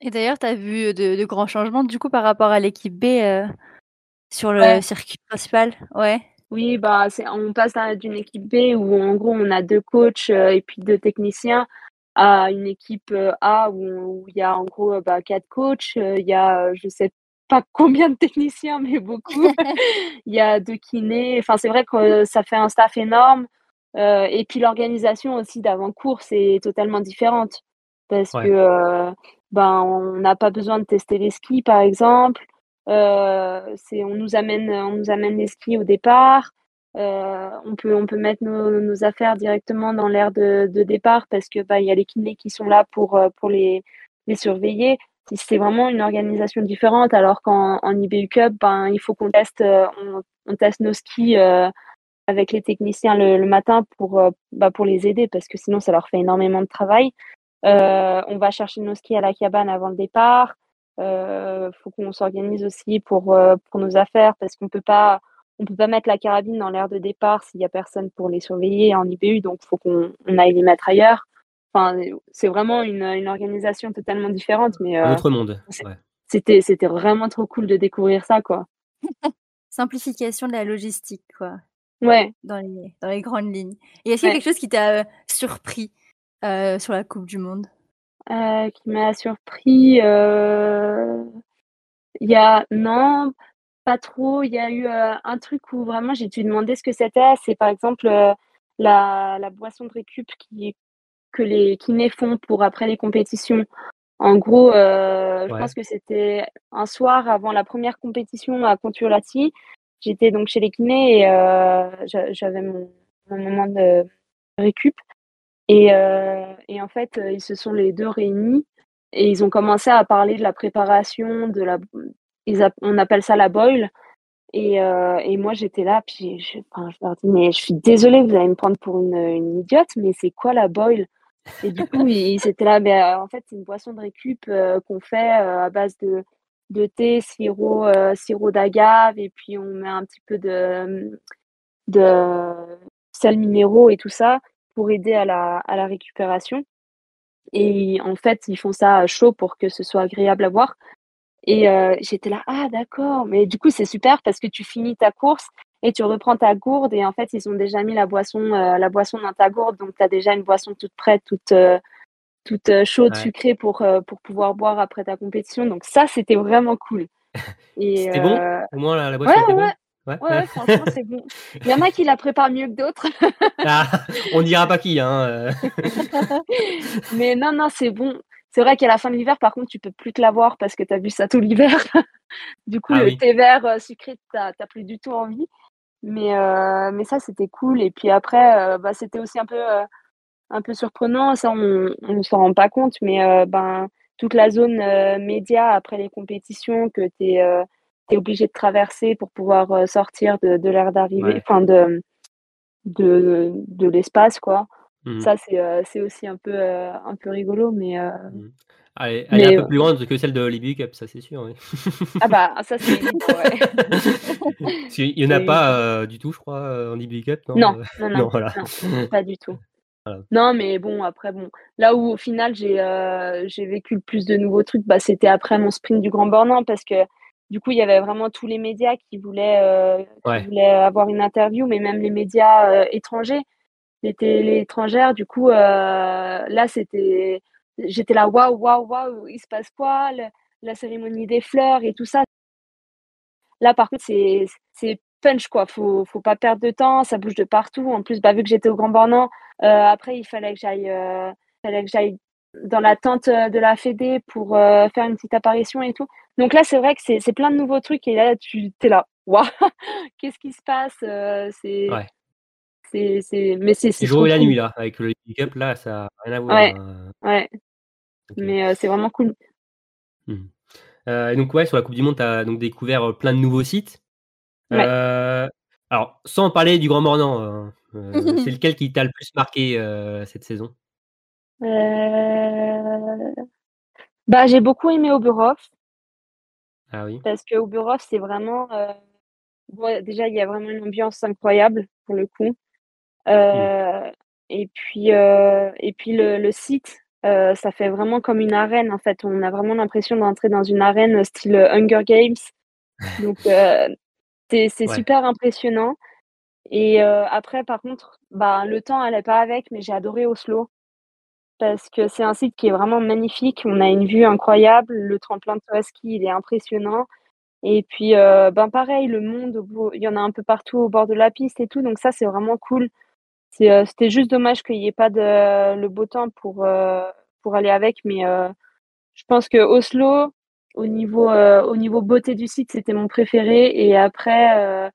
Et d'ailleurs, t'as vu de, de grands changements du coup par rapport à l'équipe B euh, sur le Ouais. circuit principal? Ouais. Oui, bah, c'est, on passe d'une équipe B où en gros on a deux coachs euh, et puis deux techniciens à une équipe euh, A où il y a en gros euh, bah, quatre coachs, euh, il y a euh, je sais pas combien de techniciens mais beaucoup, il y a deux kinés, enfin c'est vrai que euh, ça fait un staff énorme euh, et puis l'organisation aussi d'avant-course est totalement différente parce Ouais. que euh, ben on n'a pas besoin de tester les skis par exemple. c'est on nous amène on nous amène les skis au départ. on peut on peut mettre nos, nos affaires directement dans l'aire de, de, départ parce que bah il y a les kinés qui sont là pour pour les les surveiller c'est vraiment une organisation différente alors qu'en en IBU Cup ben il faut qu'on teste on, on, teste nos skis avec les techniciens le, le matin pour bah, pour les aider parce que sinon ça leur fait énormément de travail euh, on va chercher nos skis à la cabane avant le départ. Il euh, faut qu'on s'organise aussi pour, euh, pour nos affaires parce qu'on peut pas on peut pas mettre la carabine dans l'aire de départ s'il y a personne pour les surveiller en IBU, donc il faut qu'on aille les mettre ailleurs. Enfin, c'est vraiment une, une, organisation totalement différente, mais un autre monde. C'était c'était vraiment trop cool de découvrir ça, quoi. Simplification de la logistique, quoi. Ouais. Dans les dans les grandes lignes. Et est-ce qu'il y a quelque chose qui t'a surpris euh, sur la Coupe du Monde? Euh, Qui m'a surpris. Euh, il y a. Non, pas trop. Il y a eu un truc où vraiment j'ai dû demander ce que c'était. C'est par exemple la, la, boisson de récup qui, que les kinés font pour après les compétitions. En gros, je pense que c'était un soir avant la première compétition à Conturlati. J'étais donc chez les kinés et j'avais mon, moment de récup. Et, euh, et en fait, ils se sont les deux réunis et ils ont commencé à parler de la préparation, de la, ils on appelle ça la boil. Et, euh, et moi, j'étais là, puis je, enfin, je leur dis, mais je suis désolée, vous allez me prendre pour une, une idiote, mais c'est quoi la boil? Et du coup, ils, étaient là, mais euh, en fait, c'est une boisson de récup euh, qu'on fait euh, à base de, de thé, sirop, sirop d'agave, et puis on met un petit peu de, de sel minéraux et tout ça pour aider à la, récupération. Et en fait, ils font ça chaud pour que ce soit agréable à boire. Et euh, j'étais là, ah d'accord, mais du coup c'est super parce que tu finis ta course et tu reprends ta gourde et en fait ils ont déjà mis la boisson, euh, dans ta gourde, donc tu as déjà une boisson toute prête, toute, euh, toute chaude, sucrée pour, pour pouvoir boire après ta compétition. Donc ça c'était vraiment cool. C'était bon? Au moins la, boisson était bonne? Ouais, franchement, c'est bon. Il y en a qui la préparent mieux que d'autres. ah, on dira pas qui, hein. Euh. Mais non, non, c'est bon. C'est vrai qu'à la fin de l'hiver, par contre, tu peux plus te l'avoir parce que tu as vu ça tout l'hiver. du coup, ah le thé vert euh, sucré, tu n'as plus du tout envie. Mais, euh, mais ça, c'était cool. Et puis après, bah, c'était aussi un peu, un peu surprenant. Ça, on ne s'en rend pas compte. Mais ben, toute la zone média après les compétitions que tu es es obligé de traverser pour pouvoir euh, sortir de, de l'air d'arrivée, enfin de, de, de l'espace, quoi. Mmh. Ça, c'est euh, aussi un peu, euh, un peu rigolo, mais. Mmh. Elle, elle est un peu plus grande que celle de l'Ibi Cup, ça c'est sûr. Oui. ah bah, ça c'est ouais. Il n'y en a pas du tout, je crois, en Ibi Cup, non Non, non, non, voilà. non pas du tout. Non, mais bon, après, bon, là où au final j'ai j'ai vécu le plus de nouveaux trucs, bah, c'était après mon sprint du Grand Bornand parce que du coup, il y avait vraiment tous les médias qui voulaient, euh, qui voulaient avoir une interview, mais même les médias euh, étrangers, les télé étrangères. Du coup, euh, là, c'était, j'étais là, waouh, waouh, waouh, il se passe quoi La cérémonie des fleurs et tout ça. Là, par contre, c'est punch, quoi. Faut, faut pas perdre de temps, ça bouge de partout. En plus, bah, vu que j'étais au Grand Bornand, après, il fallait que j'aille, fallait que j'aille dans la tente de la Fédé pour faire une petite apparition et tout. Donc là, c'est vrai que c'est plein de nouveaux trucs et là, tu es là. Waouh Qu'est-ce qui se passe euh, C'est. Ouais. C'est, mais c'est, c'est jour et la nuit là, avec le pick-up là, ça n'a rien à voir. Ouais, hein. ouais. Mais euh, c'est vraiment cool. Mmh. Euh, et donc ouais, sur la Coupe du Monde, tu as donc découvert plein de nouveaux sites. Ouais. alors, sans parler du Grand Mornan, hein, c'est lequel qui t'a le plus marqué cette saison? Bah, j'ai beaucoup aimé Oberhof. Ah oui. Parce que Oberhof, c'est vraiment. Euh, déjà, il y a vraiment une ambiance incroyable pour le coup. Mmh. Euh, et puis, euh, et puis le, le site, ça fait vraiment comme une arène en fait. On a vraiment l'impression d'entrer dans une arène style Hunger Games. Donc, c'est super impressionnant. Et après, par contre, bah, le temps n'allait pas avec, mais j'ai adoré Oslo parce que c'est un site qui est vraiment magnifique. On a une vue incroyable. Le tremplin de Toaski, il est impressionnant. Et puis, euh, ben pareil, le monde, il y en a un peu partout au bord de la piste et tout. Donc ça, c'est vraiment cool. Euh, c'était juste dommage qu'il n'y ait pas de le beau temps pour, euh, pour aller avec. Mais je pense que Oslo, au niveau, euh, au niveau beauté du site, c'était mon préféré. Et après, euh,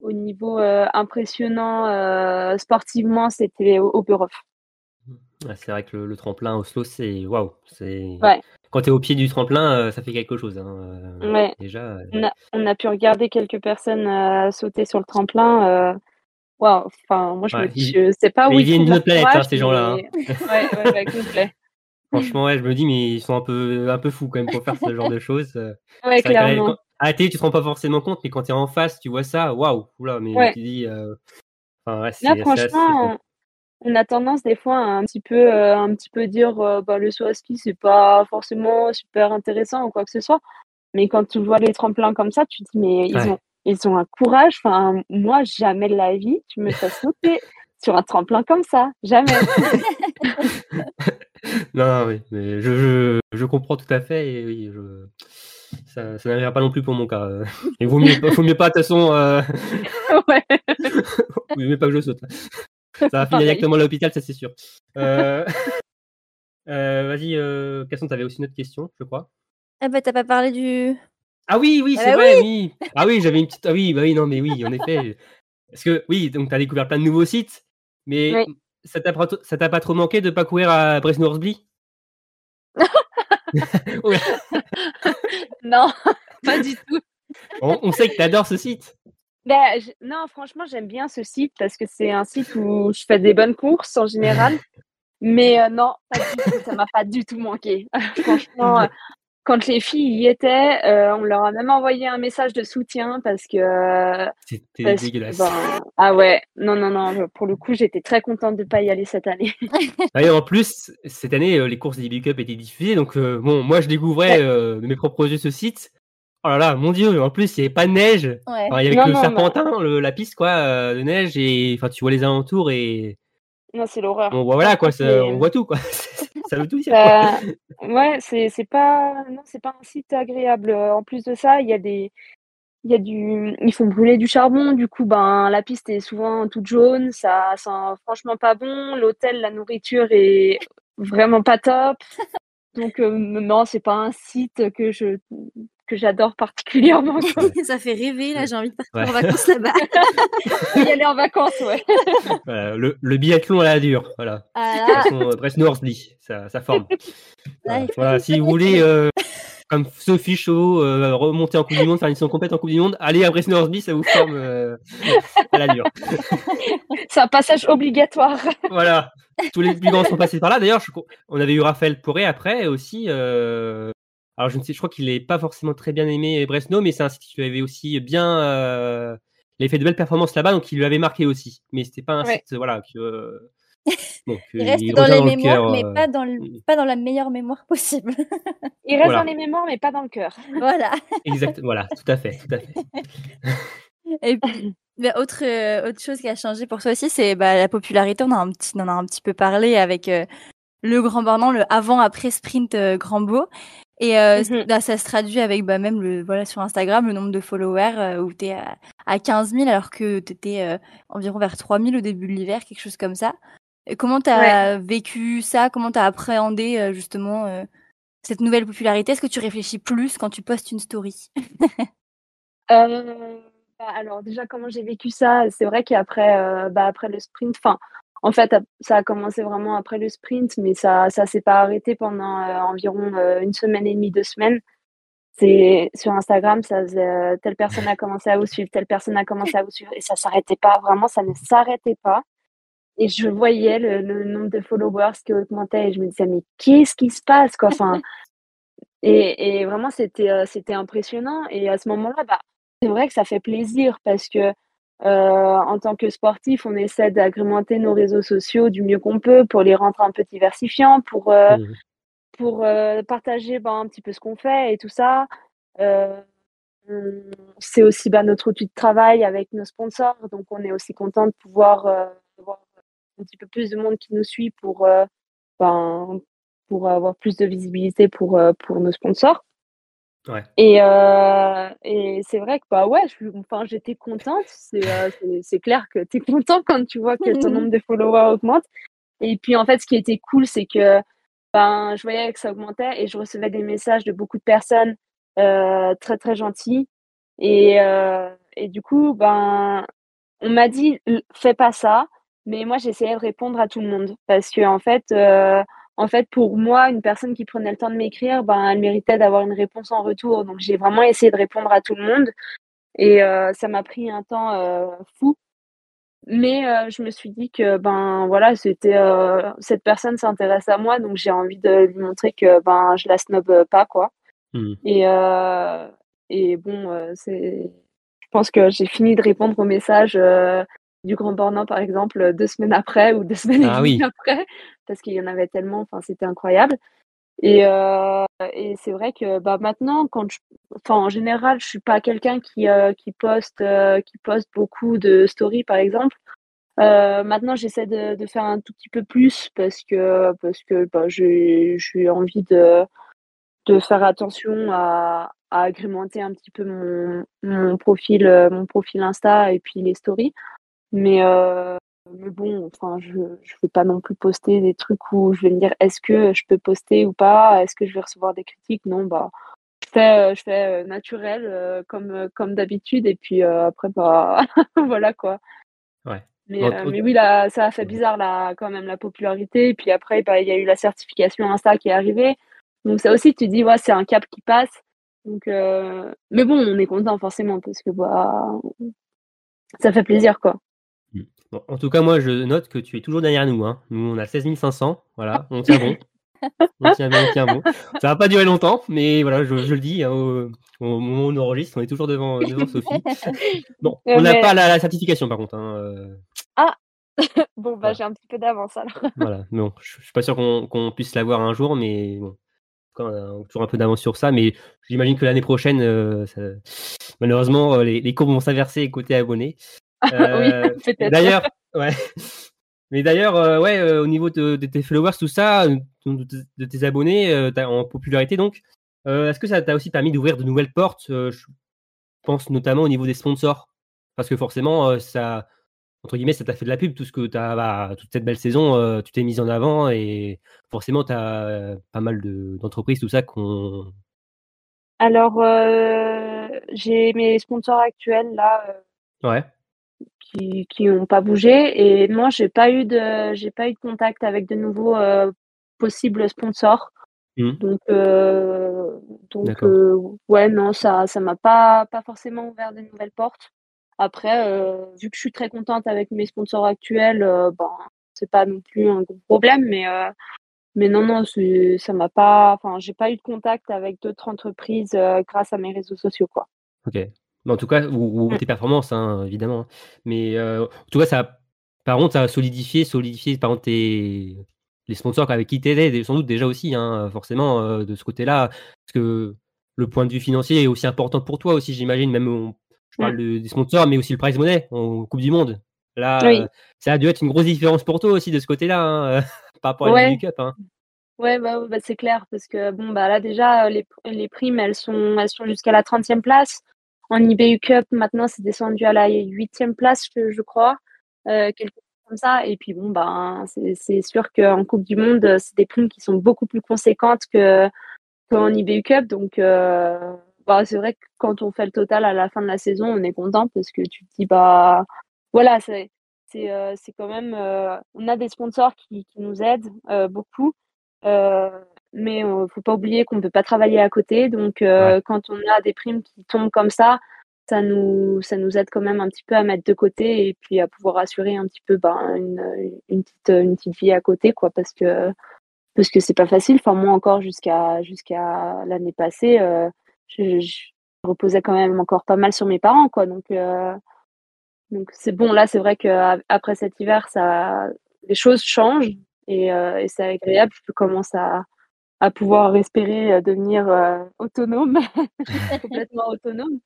au niveau euh, impressionnant sportivement, c'était Oberhof. C'est vrai que le, le tremplin Oslo, c'est waouh. C'est Ouais. quand t'es au pied du tremplin, euh, ça fait quelque chose. Hein. euh, Ouais. Déjà. euh, On a, on a pu regarder quelques personnes sauter sur le tremplin. Waouh, enfin, moi je Ouais, me je sais pas où ils ils viennent d'une planète, hein, ces gens-là, Ouais, ouais, ouais, complet. Franchement, ouais, je me dis, mais ils sont un peu, un peu fous quand même pour faire ce genre de choses. euh. Ouais, clairement. quand- à la télé, tu te rends pas forcément compte, mais quand tu es en face, tu vois ça, waouh, oula, mais Ouais. tu dis. euh, Enfin, ouais, c'est Là, assez- franchement, on a tendance des fois à un petit peu, euh, un petit peu dire euh, bah, le saut à ski, c'est pas forcément super intéressant ou quoi que ce soit? Mais quand tu vois les tremplins comme ça, tu te dis, mais ils Ouais. ont, ils ont un courage. Enfin, moi, jamais de la vie, tu me fais sauter sur un tremplin comme ça. Jamais. Non, non, oui, mais je, je, je comprends tout à fait et oui, je... ça, ça n'arrivera pas non plus pour mon cas. euh. Et vaut mieux, pas- vaut mieux pas, de toute façon, euh... ouais. vaut mieux pas que je saute. Ça va finir Pareil. directement à l'hôpital, ça c'est sûr. Euh... euh, Vas-y, euh... Casson, t'avais aussi une autre question, je crois. Ah bah t'as pas parlé du. Ah oui, oui, Ah c'est bah vrai, oui. Ah oui, j'avais une petite. Ah oui, bah oui, non, mais oui, en effet. Parce que oui, donc t'as découvert plein de nouveaux sites, mais Oui. Ça t'a pas, trop manqué de pas courir à Bresnorsby Ouais. Non, pas du tout. on, on sait que t'adores ce site. Ben, je- non, franchement, j'aime bien ce site parce que c'est un site où je fais des bonnes courses en général. Mais euh, non, pas du tout, ça m'a pas du tout manqué. Franchement, euh, quand les filles y étaient, euh, on leur a même envoyé un message de soutien parce que. euh, C'était parce que, dégueulasse. ben, ah ouais, non, non, non, pour le coup, j'étais très contente de pas y aller cette année. Et en plus, cette année, euh, les courses d'Ibi Cup étaient diffusées, donc euh, bon, moi je découvrais euh, de mes propres yeux ce site. Oh là là, mon dieu, en plus il n'y avait pas de neige. Ouais. Alors, il y avait Non, que le serpentin, le- la piste quoi, euh, de neige, et enfin tu vois les alentours et Non, c'est l'horreur. on voit voilà quoi, ça- Mais, on voit tout quoi. ça veut tout dire. quoi. Euh, ouais, c'est c'est pas non, c'est pas un site agréable. Euh, En plus de ça, il y a des il y a du ils font brûler du charbon, du coup ben la piste est souvent toute jaune, ça sent franchement pas bon, l'hôtel, la nourriture est vraiment pas top. Donc euh, non, c'est pas un site que je que j'adore particulièrement. ça fait rêver là, j'ai envie de partir Ouais. en vacances là-bas. y aller en vacances, ouais. Voilà, le, le biathlon à la dure, voilà. Ah façon, euh, ça, ça forme. là, Voilà, si vous voulez, euh, comme Sophie Chaud, euh, remonter en Coupe du Monde, faire une mission complète en Coupe du Monde, allez à Bresnorsby, ça vous forme euh, à la dure. C'est un passage obligatoire. Voilà, tous les plus grands sont passés par là. D'ailleurs, on avait eu Raphaël Poré après aussi. Alors, je ne sais, je crois qu'il n'est pas forcément très bien aimé Bresno, mais c'est un site qui lui avait aussi bien. euh, Il avait fait de belles performances là-bas, donc il lui avait marqué aussi. Mais c'était pas un Ouais. site, voilà, que. euh, il reste il dans les le mémoires, cœur, mais euh, pas dans, le, pas dans la meilleure mémoire possible. Il reste Voilà. dans les mémoires, mais pas dans le cœur. voilà. Exact, voilà, tout à fait, tout à fait. Et puis, bah, autre, euh, autre chose qui a changé pour toi aussi, c'est bah, la popularité. On, a un petit, on en a un petit peu parlé avec euh, le Grand Bornand, le avant-après sprint euh, Grand Beau. Et euh, Mhm. là, ça se traduit avec bah, même le, voilà, sur Instagram le nombre de followers euh, où tu es à, à 15 000 alors que tu étais environ vers 3 000 au début de l'hiver, quelque chose comme ça. Et comment tu as vécu ça? Comment tu as appréhendé euh, justement euh, cette nouvelle popularité? Est-ce que tu réfléchis plus quand tu postes une story? Euh, bah, alors déjà comment j'ai vécu ça, c'est vrai qu'après euh, bah, après le sprint, enfin en fait ça a commencé vraiment après le sprint, mais ça ça s'est pas arrêté pendant euh, environ euh, une semaine et demie, deux semaines. C'est sur Instagram, ça faisait, euh, telle personne a commencé à vous suivre, telle personne a commencé à vous suivre et ça s'arrêtait pas, vraiment ça ne s'arrêtait pas. Et je voyais le, nombre de followers qui augmentait et je me disais mais qu'est-ce qui se passe quoi, enfin et, vraiment c'était c'était impressionnant et à ce moment-là bah c'est vrai que ça fait plaisir parce que en tant que sportif, on essaie d'agrémenter nos réseaux sociaux du mieux qu'on peut pour les rendre un peu diversifiants, pour, euh, Mhm. pour euh, partager ben, un petit peu ce qu'on fait et tout ça. Euh, c'est aussi ben, notre outil de travail avec nos sponsors, donc on est aussi content de pouvoir euh, avoir un petit peu plus de monde qui nous suit pour, euh, ben, pour avoir plus de visibilité pour, euh, pour nos sponsors. Et, euh, et c'est vrai que bah ouais, j'étais contente. C'est euh, clair que tu es content quand tu vois que ton nombre de followers augmente. Et puis en fait, ce qui était cool, c'est que ben, je voyais que ça augmentait et je recevais des messages de beaucoup de personnes très très gentil. Et, et du coup, ben, on m'a dit fais pas ça, mais moi j'essayais de répondre à tout le monde parce que en fait, en fait, pour moi, une personne qui prenait le temps de m'écrire, ben, elle méritait d'avoir une réponse en retour. Donc j'ai vraiment essayé de répondre à tout le monde. Et ça m'a pris un temps fou mais euh, je me suis dit que ben voilà, c'était euh, cette personne s'intéresse à moi, donc j'ai envie de lui montrer que ben je la snob pas quoi. Mmh. Et euh, et bon, c'est, je pense que j'ai fini de répondre au message du Grand Bornand par exemple deux semaines après ou deux semaines et ah demie après, parce qu'il y en avait tellement, enfin c'était incroyable. Et, et c'est vrai que bah, maintenant, quand je, en général, je suis pas quelqu'un qui, qui, poste, qui poste beaucoup de stories, par exemple. maintenant, j'essaie de, de, faire un tout petit peu plus parce que, parce que bah, j'ai envie de, de faire attention à, à agrémenter un petit peu mon, mon, profil, mon profil Insta et puis les stories. Mais, mais bon, enfin, je ne vais pas non plus poster des trucs où je vais me dire est-ce que je peux poster ou pas, est-ce que je vais recevoir des critiques? Non, bah, je fais, je fais naturel comme, comme d'habitude et puis après, bah, voilà quoi. Ouais. Mais, mais, oui, là, ça a fait bizarre là, quand même la popularité. Et puis après, bah, il y a eu la certification Insta qui est arrivée. Donc ça aussi, tu dis, ouais, c'est un cap qui passe. Donc, Mais bon, on est content forcément parce que bah, ça fait plaisir quoi en tout cas, moi, je note que tu es toujours derrière nous. Hein. Nous, on a 16 500. Voilà, on tient bon. on tient bon, on tient bon. Ça va pas durer longtemps, mais voilà, je, le dis, hein, au, moment où on enregistre, on est toujours devant, devant Sophie. Bon, on n'a pas la, certification par contre. Hein, euh. Ah Bon, bah j'ai un petit peu d'avance alors. voilà, non, je, suis pas sûr qu'on puisse l'avoir un jour, mais bon. On a toujours un peu d'avance sur ça, mais j'imagine que l'année prochaine, euh, malheureusement, les, les courbes vont s'inverser côté abonnés. Euh, d'ailleurs, ouais. Mais d'ailleurs, euh, ouais, euh, au niveau de, tes followers, tout ça, de, tes abonnés en popularité, donc, est-ce que ça t'a aussi permis d'ouvrir de nouvelles portes Je pense notamment au niveau des sponsors, parce que forcément, ça, entre guillemets, ça t'a fait de la pub, tout ce que t'as, bah, toute cette belle saison, tu t'es mise en avant et forcément, tu as pas mal d'entreprises, tout ça qu'on. Alors, j'ai mes sponsors actuels là. ouais qui qui n'ont pas bougé. Et moi j'ai pas eu de j'ai pas eu de contact avec de nouveaux euh, possibles sponsors. Mmh. donc euh, donc euh, ouais non ça ça m'a pas pas forcément ouvert de nouvelles portes. Après vu que je suis très contente avec mes sponsors actuels bon c'est pas non plus un gros problème mais mais non non ça m'a pas enfin j'ai pas eu de contact avec d'autres entreprises grâce à mes réseaux sociaux quoi. Ok en tout cas, ou, mmh. tes performances, hein, évidemment. Hein. Mais euh, en tout cas, ça, par contre, ça a solidifié, solidifié par contre, les sponsors avec qui tu étais, sans doute déjà aussi, hein, forcément, euh, de ce côté-là. Parce que le point de vue financier est aussi important pour toi aussi, j'imagine. Même, je parle mmh. des sponsors, mais aussi le prize money en Coupe du Monde. Là, ça a dû être une grosse différence pour toi aussi de ce côté-là, par rapport à la Cup. Ouais, bah, bah, c'est clair, parce que bon, bah là déjà, les, les primes, elles sont, elles sont jusqu'à la 30e place. En IBU Cup, maintenant, c'est descendu à la huitième place, je, je crois, euh, quelque chose comme ça. Et puis bon, ben, c'est sûr qu'en Coupe du Monde, c'est des primes qui sont beaucoup plus conséquentes que qu'en IBU Cup. Donc, euh, bah, c'est vrai que quand on fait le total à la fin de la saison, on est content parce que tu te dis, bah, voilà, c'est c'est euh, quand même, euh, on a des sponsors qui, qui nous aident euh, beaucoup. Euh, mais il ne faut pas oublier qu'on ne peut pas travailler à côté. Donc, euh, quand on a des primes qui tombent comme ça, ça nous, ça nous aide quand même un petit peu à mettre de côté et puis à pouvoir assurer un petit peu ben, une, une, petite, une petite vie à côté, quoi, parce que parce que c'est pas facile. Enfin, moi encore jusqu'à jusqu'à l'année passée, euh, je, reposais quand même encore pas mal sur mes parents, quoi. Donc euh, donc c'est bon. Là, c'est vrai que après cet hiver, ça, les choses changent et, et c'est agréable. Je commence à à pouvoir espérer euh, devenir euh, autonome, complètement autonome.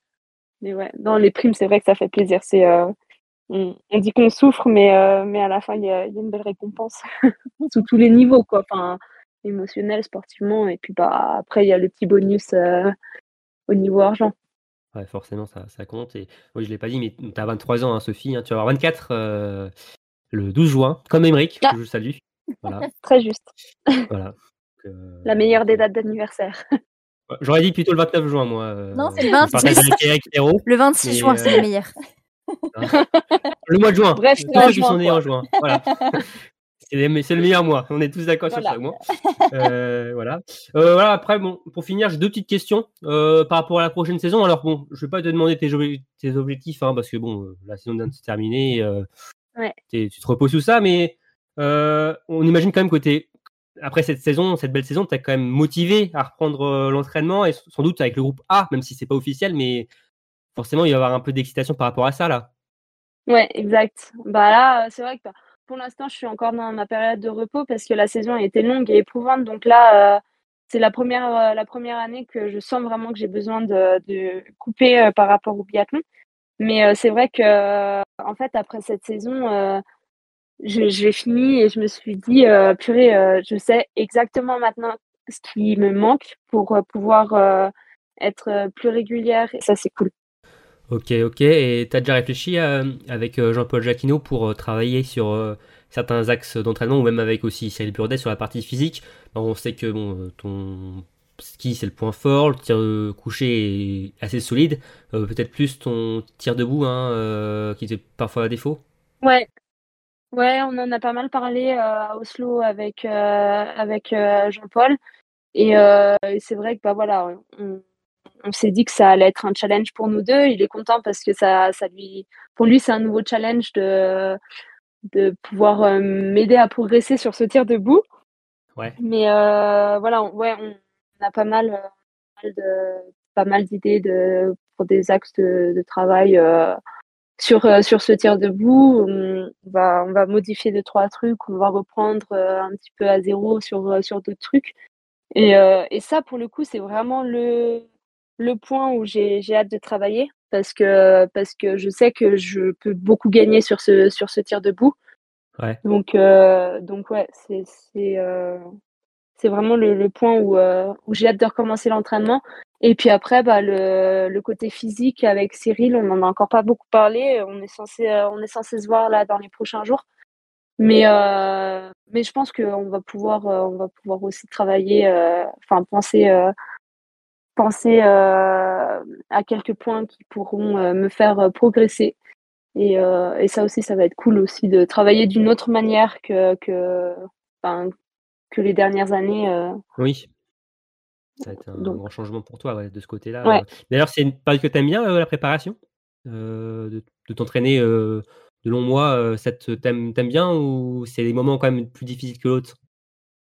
Mais ouais, dans les primes, c'est vrai que ça fait plaisir. C'est, euh, on, dit qu'on souffre, mais, mais à la fin, il y a, y a, une belle récompense sous tous les niveaux, quoi. Enfin, émotionnel, sportivement, et puis bah après, il y a le petit bonus au niveau argent. Ouais, forcément, ça, ça compte. Et oui, je l'ai pas dit, mais tu as 23 ans, hein, Sophie. Hein, tu vas avoir 24 le 12 juin, comme Emmerich, que ah. je salue. Voilà. Très juste. Voilà. La meilleure des dates d'anniversaire. J'aurais dit plutôt le 29 juin, moi. euh, Non, c'est le je partage 26. avec Eric Hérault. Le 26 Mais, juin, c'est euh, le meilleur. Le mois de juin. Bref, tous c'est qui juin, sont nés quoi. en juin. Voilà. C'est le meilleur mois. On est tous d'accord Voilà. sur ça, moi. Euh, voilà. Euh, voilà. Après, bon, pour finir, j'ai deux petites questions euh, par rapport à la prochaine saison. Alors bon, je vais pas te demander tes, obje- tes objectifs, hein, parce que bon, euh, la saison vient de se terminer. euh, Ouais. tu te reposes sous ça, mais euh, on imagine quand même que t'es après cette saison, cette belle saison, tu es quand même motivé à reprendre euh, l'entraînement et sans doute avec le groupe A, même si c'est pas officiel, mais forcément il va y avoir un peu d'excitation par rapport à ça là. Ouais, exact. Bah là, c'est vrai que bah, pour l'instant, je suis encore dans ma période de repos parce que la saison a été longue et éprouvante. Donc là, euh, c'est la première, euh, la première année que je sens vraiment que j'ai besoin de, de couper par rapport au biathlon. Mais c'est vrai que, en fait, après cette saison, je, je l'ai fini et je me suis dit, euh, purée, euh, je sais exactement maintenant ce qui me manque pour euh, pouvoir être plus régulière. Et ça, c'est cool. Ok, ok. Et tu as déjà réfléchi avec Jean-Paul Jacquinot pour travailler sur certains axes d'entraînement ou même avec aussi Cyril Burdet sur la partie physique? Alors, On sait que bon, ton ski c'est le point fort, le tir couché est assez solide. Euh, Peut-être plus ton tir debout hein, euh, qui était parfois à défaut? Ouais, ouais, on en a pas mal parlé euh, à Oslo avec, euh, avec euh, Jean-Paul. Et, et c'est vrai que bah voilà, on, on s'est dit que ça allait être un challenge pour nous deux. Il est content parce que ça, ça lui, pour lui, c'est un nouveau challenge de, de pouvoir euh, m'aider à progresser sur ce tir debout. Ouais. Mais euh, voilà, on, ouais, on a pas mal, euh, pas mal de, pas mal d'idées de, pour des axes de, de travail sur, euh, sur ce tir debout. On va, on va modifier deux, trois trucs, on va reprendre euh, un petit peu à zéro sur, euh, sur d'autres trucs. Et, euh, et ça, pour le coup, c'est vraiment le, le point où j'ai, j'ai hâte de travailler parce que, parce que je sais que je peux beaucoup gagner sur ce, sur ce tir debout. Ouais. Donc, donc ouais, c'est, c'est, vraiment le, point où, euh, où j'ai hâte de recommencer l'entraînement. Et puis après, bah, le, côté physique avec Cyril, on n'en a encore pas beaucoup parlé. On est censé, euh, on est censé se voir là dans les prochains jours. Mais, euh, je pense qu'on va pouvoir, on va pouvoir aussi travailler, enfin penser, à quelques points qui pourront me faire progresser. Et, ça aussi, ça va être cool aussi de travailler d'une autre manière que, que, que les dernières années. euh. Oui. Ça va être un Donc. grand changement pour toi ouais, de ce côté-là. Ouais. Euh, D'ailleurs, c'est une période que tu aimes bien, euh, la préparation De, de t'entraîner de longs mois, ça t'aimes t'aimes bien ou c'est des moments quand même plus difficiles que l'autre?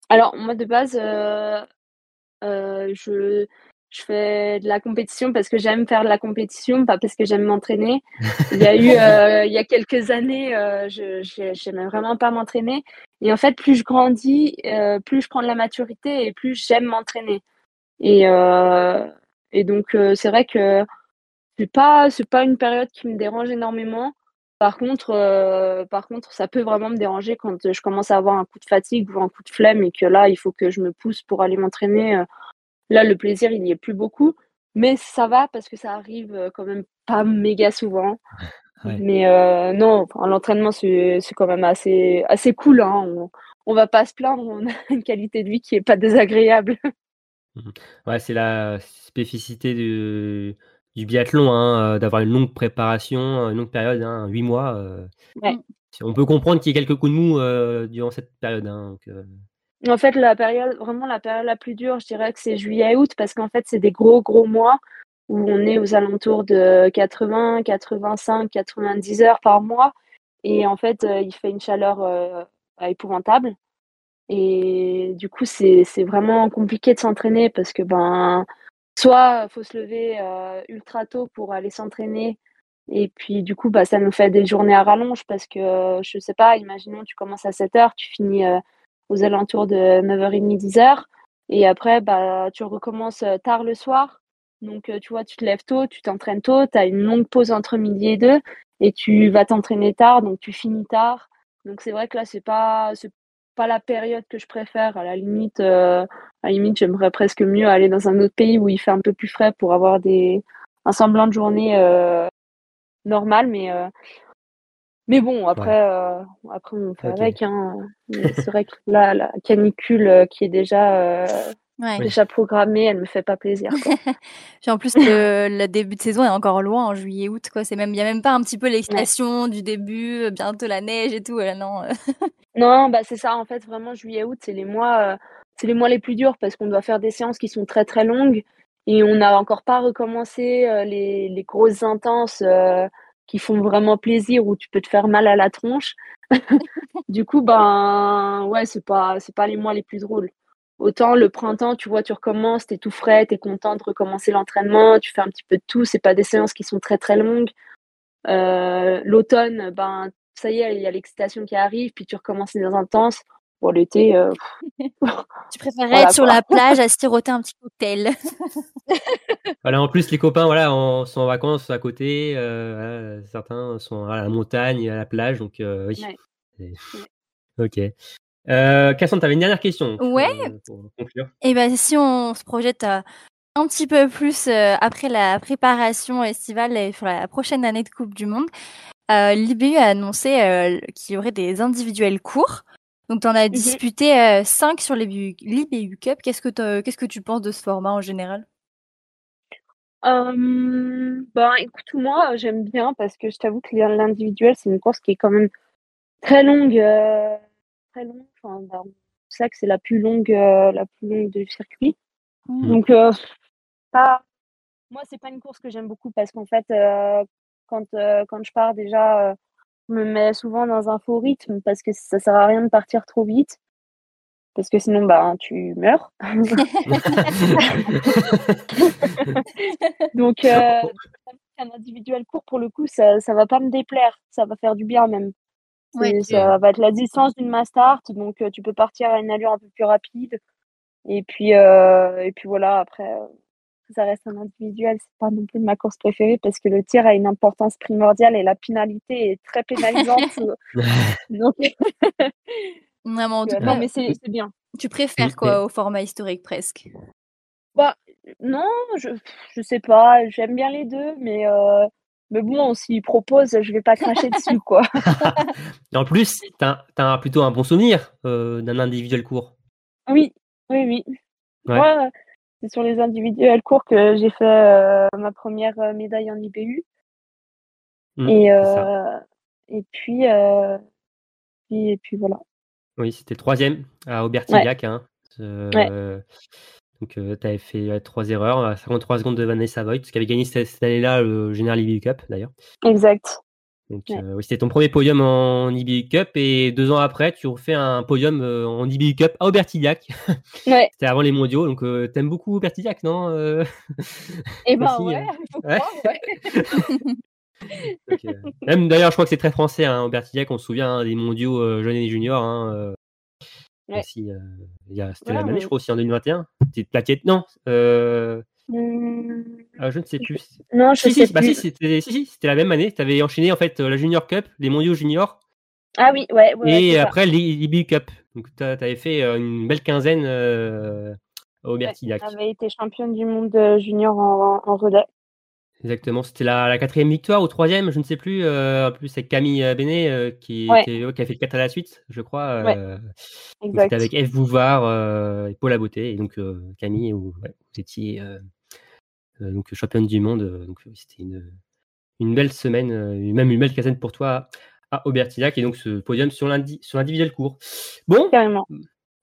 Alors, moi, de base, je, je fais de la compétition parce que j'aime faire de la compétition, pas parce que j'aime m'entraîner. Il y a eu, euh, il y a quelques années, euh, je, j'aimais vraiment pas m'entraîner. Et en fait, plus je grandis, euh, plus je prends de la maturité et plus j'aime m'entraîner. Et, euh, et donc, c'est vrai que c'est pas, c'est pas une période qui me dérange énormément. Par contre, par contre, ça peut vraiment me déranger quand je commence à avoir un coup de fatigue ou un coup de flemme et que là, il faut que je me pousse pour aller m'entraîner. Là, le plaisir, il n'y est plus beaucoup. Mais ça va parce que ça arrive euh, quand même pas méga souvent. Ouais. Mais euh, non, l'entraînement, c'est quand même assez, assez cool. Hein. On, on va pas se plaindre, on a une qualité de vie qui est pas désagréable. Ouais, c'est la spécificité du, du biathlon, hein, euh, d'avoir une longue préparation, une longue période, hein, 8 mois. euh, Ouais. On peut comprendre qu'il y ait quelques coups de mou euh, durant cette période. hein, donc, euh, En fait, la période, vraiment la période la plus dure, je dirais que c'est juillet-août parce qu'en fait, c'est des gros, gros mois où on est aux alentours de 80, 85, 90 heures par mois. Et en fait, euh, il fait une chaleur euh, épouvantable. Et du coup, c'est, vraiment compliqué de s'entraîner parce que, ben, soit faut se lever euh, ultra tôt pour aller s'entraîner. Et puis, du coup, bah, ça nous fait des journées à rallonge parce que, je sais pas, imaginons, tu commences à 7 heures, tu finis aux alentours de 9h30, 10h. Et après, bah, tu recommences euh, tard le soir. Donc, euh, tu vois, tu te lèves tôt, tu t'entraînes tôt, tu as une longue pause entre midi et deux, et tu vas t'entraîner tard, donc tu finis tard. Donc, c'est vrai que là, c'est pas, pas la période que je préfère. À la limite, euh, limite, j'aimerais presque mieux aller dans un autre pays où il fait un peu plus frais pour avoir des, un semblant de journée euh, normale, mais mais bon, après, euh, après on fait avec. Hein. C'est vrai que là, la canicule euh, qui est déjà euh, Ouais. déjà programmée, elle me fait pas plaisir. quoi. Puis en plus, le, le début de saison est encore loin en juillet-août, quoi. C'est même, il y a même pas un petit peu l'excitation du début, bientôt la neige et tout. euh, non. non, bah c'est ça, en fait, vraiment, juillet-août, c'est les mois, euh, c'est les mois les plus durs parce qu'on doit faire des séances qui sont très très longues et on n'a encore pas recommencé euh, les, les grosses intenses euh, qui font vraiment plaisir où tu peux te faire mal à la tronche. du coup, ben ouais, c'est pas c'est pas les mois les plus drôles. Autant le printemps, tu vois, tu recommences, t'es tout frais, t'es content de recommencer l'entraînement, tu fais un petit peu de tout, c'est pas des séances qui sont très très longues. Euh, L'automne, ben ça y est, il y a l'excitation qui arrive, puis tu recommences les intenses. Bon, l'été, euh, Tu préférerais Voilà, être sur quoi. la plage à siroter un petit cocktail? Voilà, en plus, les copains voilà, en- sont en vacances à côté. euh, voilà, certains sont à la montagne, à la plage. Donc, euh, oui. Ouais. Ok. Euh, Cassandre, tu avais une dernière question. Ouais. pour conclure. Et ben si on se projette euh, un petit peu plus euh, après la préparation estivale et sur la prochaine année de Coupe du Monde, euh, l'IBU a annoncé euh, qu'il y aurait des individuels courts. Donc tu en as disputé 5 sur l'IBU Cup. Qu'est-ce que qu'est-ce que tu penses de ce format en général? Euh, ben, écoute, moi, j'aime bien parce que je t'avoue que l'individuel, c'est une course qui est quand même très longue, euh, très longue. Enfin, ben, c'est ça que c'est la plus longue, euh, la plus longue du circuit. Mhm. Donc, euh, pas, moi, c'est pas une course que j'aime beaucoup parce qu'en fait, euh, quand, euh, quand je pars déjà, euh, me mets souvent dans un faux rythme parce que ça sert à rien de partir trop vite. Parce que sinon, bah, tu meurs. Donc, euh, un individuel court, pour le coup, ça, ça va pas me déplaire. Ça va faire du bien même. Ça va être la distance d'une mass start, donc euh, tu peux partir à une allure un peu plus rapide. Et puis, euh, et puis voilà, après, euh, ça reste un individuel. C'est pas non plus ma course préférée parce que le tir a une importance primordiale et la pénalité est très pénalisante. donc, Vraiment, en tout euh, cas, non, mais c'est c'est bien. tu préfères quoi au format historique presque? Bah, non, je, je sais pas, j'aime bien les deux, mais, euh, mais bon, s'ils proposent, je vais pas cracher dessus, quoi. Et en plus, tu as, plutôt un bon souvenir euh, d'un individuel court. Oui, oui, oui. Ouais. Moi, c'est sur les individuels courts que j'ai fait euh, ma première euh, médaille en IBU. Mm, et, euh, et puis, euh, et puis voilà. Oui, c'était le troisième à Aubertillac. Hein. Ouais. Donc, tu avais fait trois erreurs, à 53 secondes de Vanessa Voigt, qui avait gagné cette, cette année-là le General IBU Cup d'ailleurs. Exact. Donc, Ouais. euh, c'était ton premier podium en IBU Cup et deux ans après, tu refais un podium euh, en IBU Cup à Aubertillac. Ouais. C'était avant les mondiaux, donc euh, t'aimes beaucoup Aubertillac, non Et ben Aussi, ouais, faut ouais. croire, ouais. donc, Même d'ailleurs, je crois que c'est très français, hein, Aubertillac, on se souvient hein, des mondiaux jeunes et juniors. Hein, C'était la même année, je crois, aussi en 2021. Petite plaquette, non euh, Je ne sais plus. non, je Si, sais si, bah, plus. si, c'était si, c'était la même année. Tu avais enchaîné en fait euh, la Junior Cup, les mondiaux juniors, Ah oui, ouais, ouais, et après l'IBU Cup. Donc tu avais fait euh, une belle quinzaine euh, au Ouais, Bertillac. J'avais été championne du monde junior en, en relais. Exactement, c'était la, la quatrième victoire ou troisième, je ne sais plus. euh, en plus, c'est Camille Bénet euh, qui, Ouais. qui, qui a fait le 4 à la suite, je crois. Euh. C'était avec F. Bouvard et Paul Beauté. Et donc, Camille, vous, ouais, vous étiez donc, championne du monde. euh, donc, euh, c'était une, une belle semaine, euh, même une belle quinzaine pour toi à Aubertillac. Et donc, ce podium sur l'indi- sur l'individuel court. Bon, Carrément.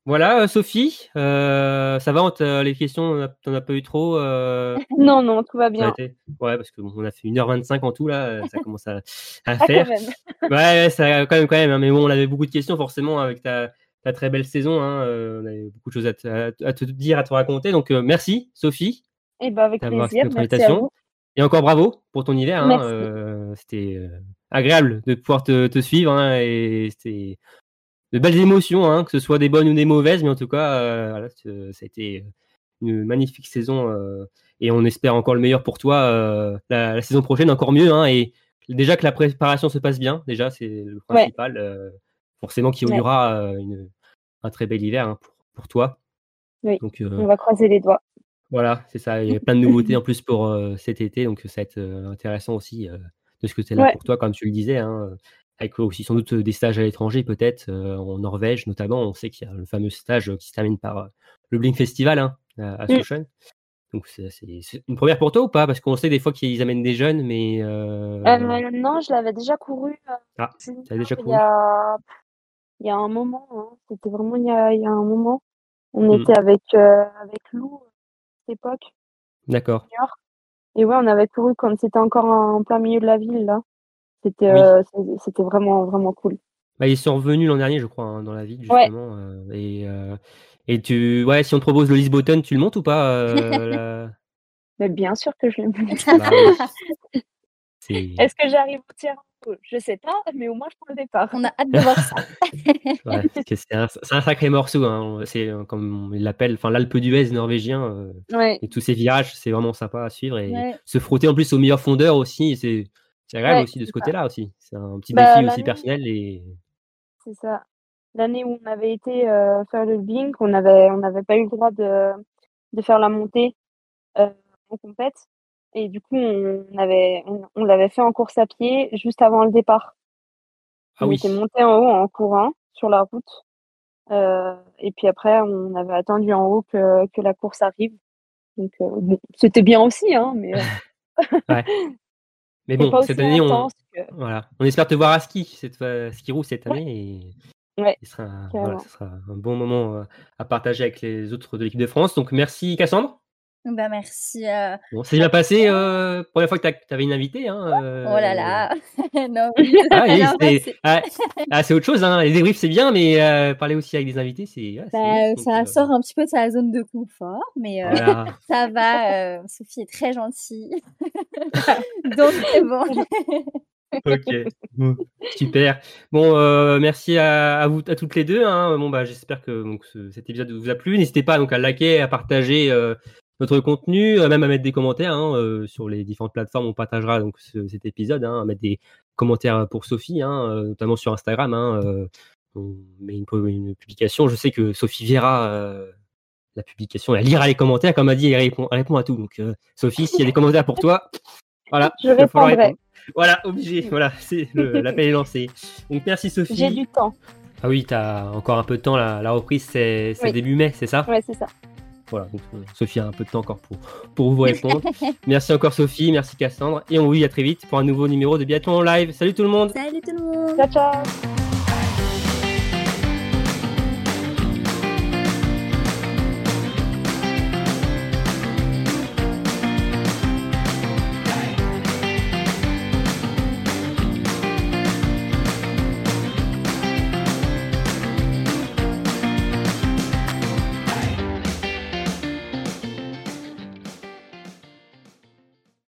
voilà, euh, Sophie, euh, ça va, les questions, t'en as pas eu trop euh, Non, non, tout va bien. été Ouais, parce qu'on a fait 1h25 en tout, là, euh, ça commence à, à Ah, faire. même. Ouais, ça, quand même, quand même. hein, mais bon, on avait beaucoup de questions, forcément, avec ta, ta très belle saison. Hein, euh, on avait beaucoup de choses à te, à- à te dire, à te raconter. Donc, euh, merci, Sophie, Et ben avec plaisir. Merci à vous. Et encore bravo pour ton hiver. hein, euh, c'était euh, agréable de pouvoir te, te suivre. hein, et c'était de belles émotions, hein, que ce soit des bonnes ou des mauvaises. Mais en tout cas, euh, voilà, ça a été une magnifique saison. euh, et on espère encore le meilleur pour toi la, la saison prochaine, encore mieux. Et déjà que la préparation se passe bien, déjà, c'est le principal. euh, forcément, qu'il y Ouais. aura une, un très bel hiver pour, pour toi. Oui. Donc, On va croiser les doigts. Voilà, c'est ça. Il y a plein de nouveautés en plus pour euh, cet été, donc ça va être euh, intéressant aussi euh, de ce côté-là Ouais. pour toi, comme tu le disais, hein, euh, avec aussi sans doute des stages à l'étranger, peut-être euh, en Norvège notamment. On sait qu'il y a le fameux stage euh, qui se termine par euh, le Blink Festival, hein, à, à Mm. Sochaux. Donc c'est c'est- c'est une première pour toi ou pas? Parce qu'on sait des fois qu'ils amènent des jeunes, mais euh, Euh, non, je l'avais déjà couru. euh, Ah, c'est- déjà il couru? y a, il y a un moment. hein. C'était vraiment il y a, il y a un moment. On Mm. était avec, euh, avec Lou époque. d'accord. Et ouais, on avait couru quand c'était encore en plein milieu de la ville, là. C'était Oui. euh, c'était vraiment, vraiment cool. Bah, ils sont revenus l'an dernier, je crois, hein, dans la ville Ouais. justement. euh, et euh, et tu, ouais, si on te propose le Lisbonne, tu le montes ou pas la- Mais bien sûr que je l'ai monté. Bah Est-ce que j'arrive au tir Je sais pas, mais au moins je prends le départ. On a hâte de voir ça. Ouais, c'est un, sacré morceau, hein. c'est euh, comme il l'appelle, enfin l'Alpe d'Huez norvégien, euh, Ouais. et tous ces virages, c'est vraiment sympa à suivre et Ouais. se frotter en plus au meilleur fondeur aussi, c'est c'est agréable Ouais, aussi de ce côté-là aussi. C'est un petit Bah, défi aussi l'année- personnel et C'est ça. L'année où on avait été euh, faire le Blink, on avait on n'avait pas eu le droit de, de faire la montée euh, en compète. Et du coup, on avait on, on l'avait fait en course à pied juste avant le départ. ah on oui, était monté en haut en courant sur la route. Euh, et puis après, on avait attendu en haut que, que la course arrive. Donc, euh, bon, c'était bien aussi, hein, mais euh, mais bon, cette année on, que... voilà, on espère te voir à ski, cette fois, ski roue cette année et Ouais, ce sera, voilà, ce sera un bon moment à partager avec les autres de l'équipe de France. Donc merci Cassandre. Bah, merci. euh, Bon, c'est bien passé. Euh, première fois que tu avais une invitée. Hein, euh, Oh là là. non, Ah, c'est ah, ah, c'est autre chose. Hein. Les débriefs, c'est bien, mais euh, parler aussi avec des invités, c'est. bah, donc, ça euh, sort un petit peu de sa zone de confort, mais Voilà. ça va. Sophie est très gentille. Donc, c'est bon. ok. Bon, Super. Bon, euh, merci à, à vous, à toutes les deux. Hein. Bon, bah, j'espère que donc, ce- cet épisode vous a plu. N'hésitez pas donc à liker, à partager euh, notre contenu, euh, même à mettre des commentaires hein, euh, sur les différentes plateformes. On partagera donc ce- cet épisode, hein, à mettre des commentaires pour Sophie, hein, euh, notamment sur Instagram. Hein, euh, on met une, une publication. Je sais que Sophie verra euh, la publication, elle lira les commentaires. Comme elle dit, elle répond, elle répond à tout. Donc, euh, Sophie, s'il y a des commentaires pour toi, voilà, Je répondrai. répondre. Voilà, obligé. Voilà, c'est l'appel est lancé. Donc merci Sophie. J'ai du temps. Ah oui, t'as encore un peu de temps. La, la reprise, c'est c'est Oui. début mai, c'est ça? Ouais, c'est ça. Voilà. Donc, euh, Sophie a un peu de temps encore pour pour vous répondre. merci encore Sophie, merci Cassandre, et on vous dit à très vite pour un nouveau numéro de Biathlon en live. Salut tout le monde. Salut tout le monde. Ciao, ciao.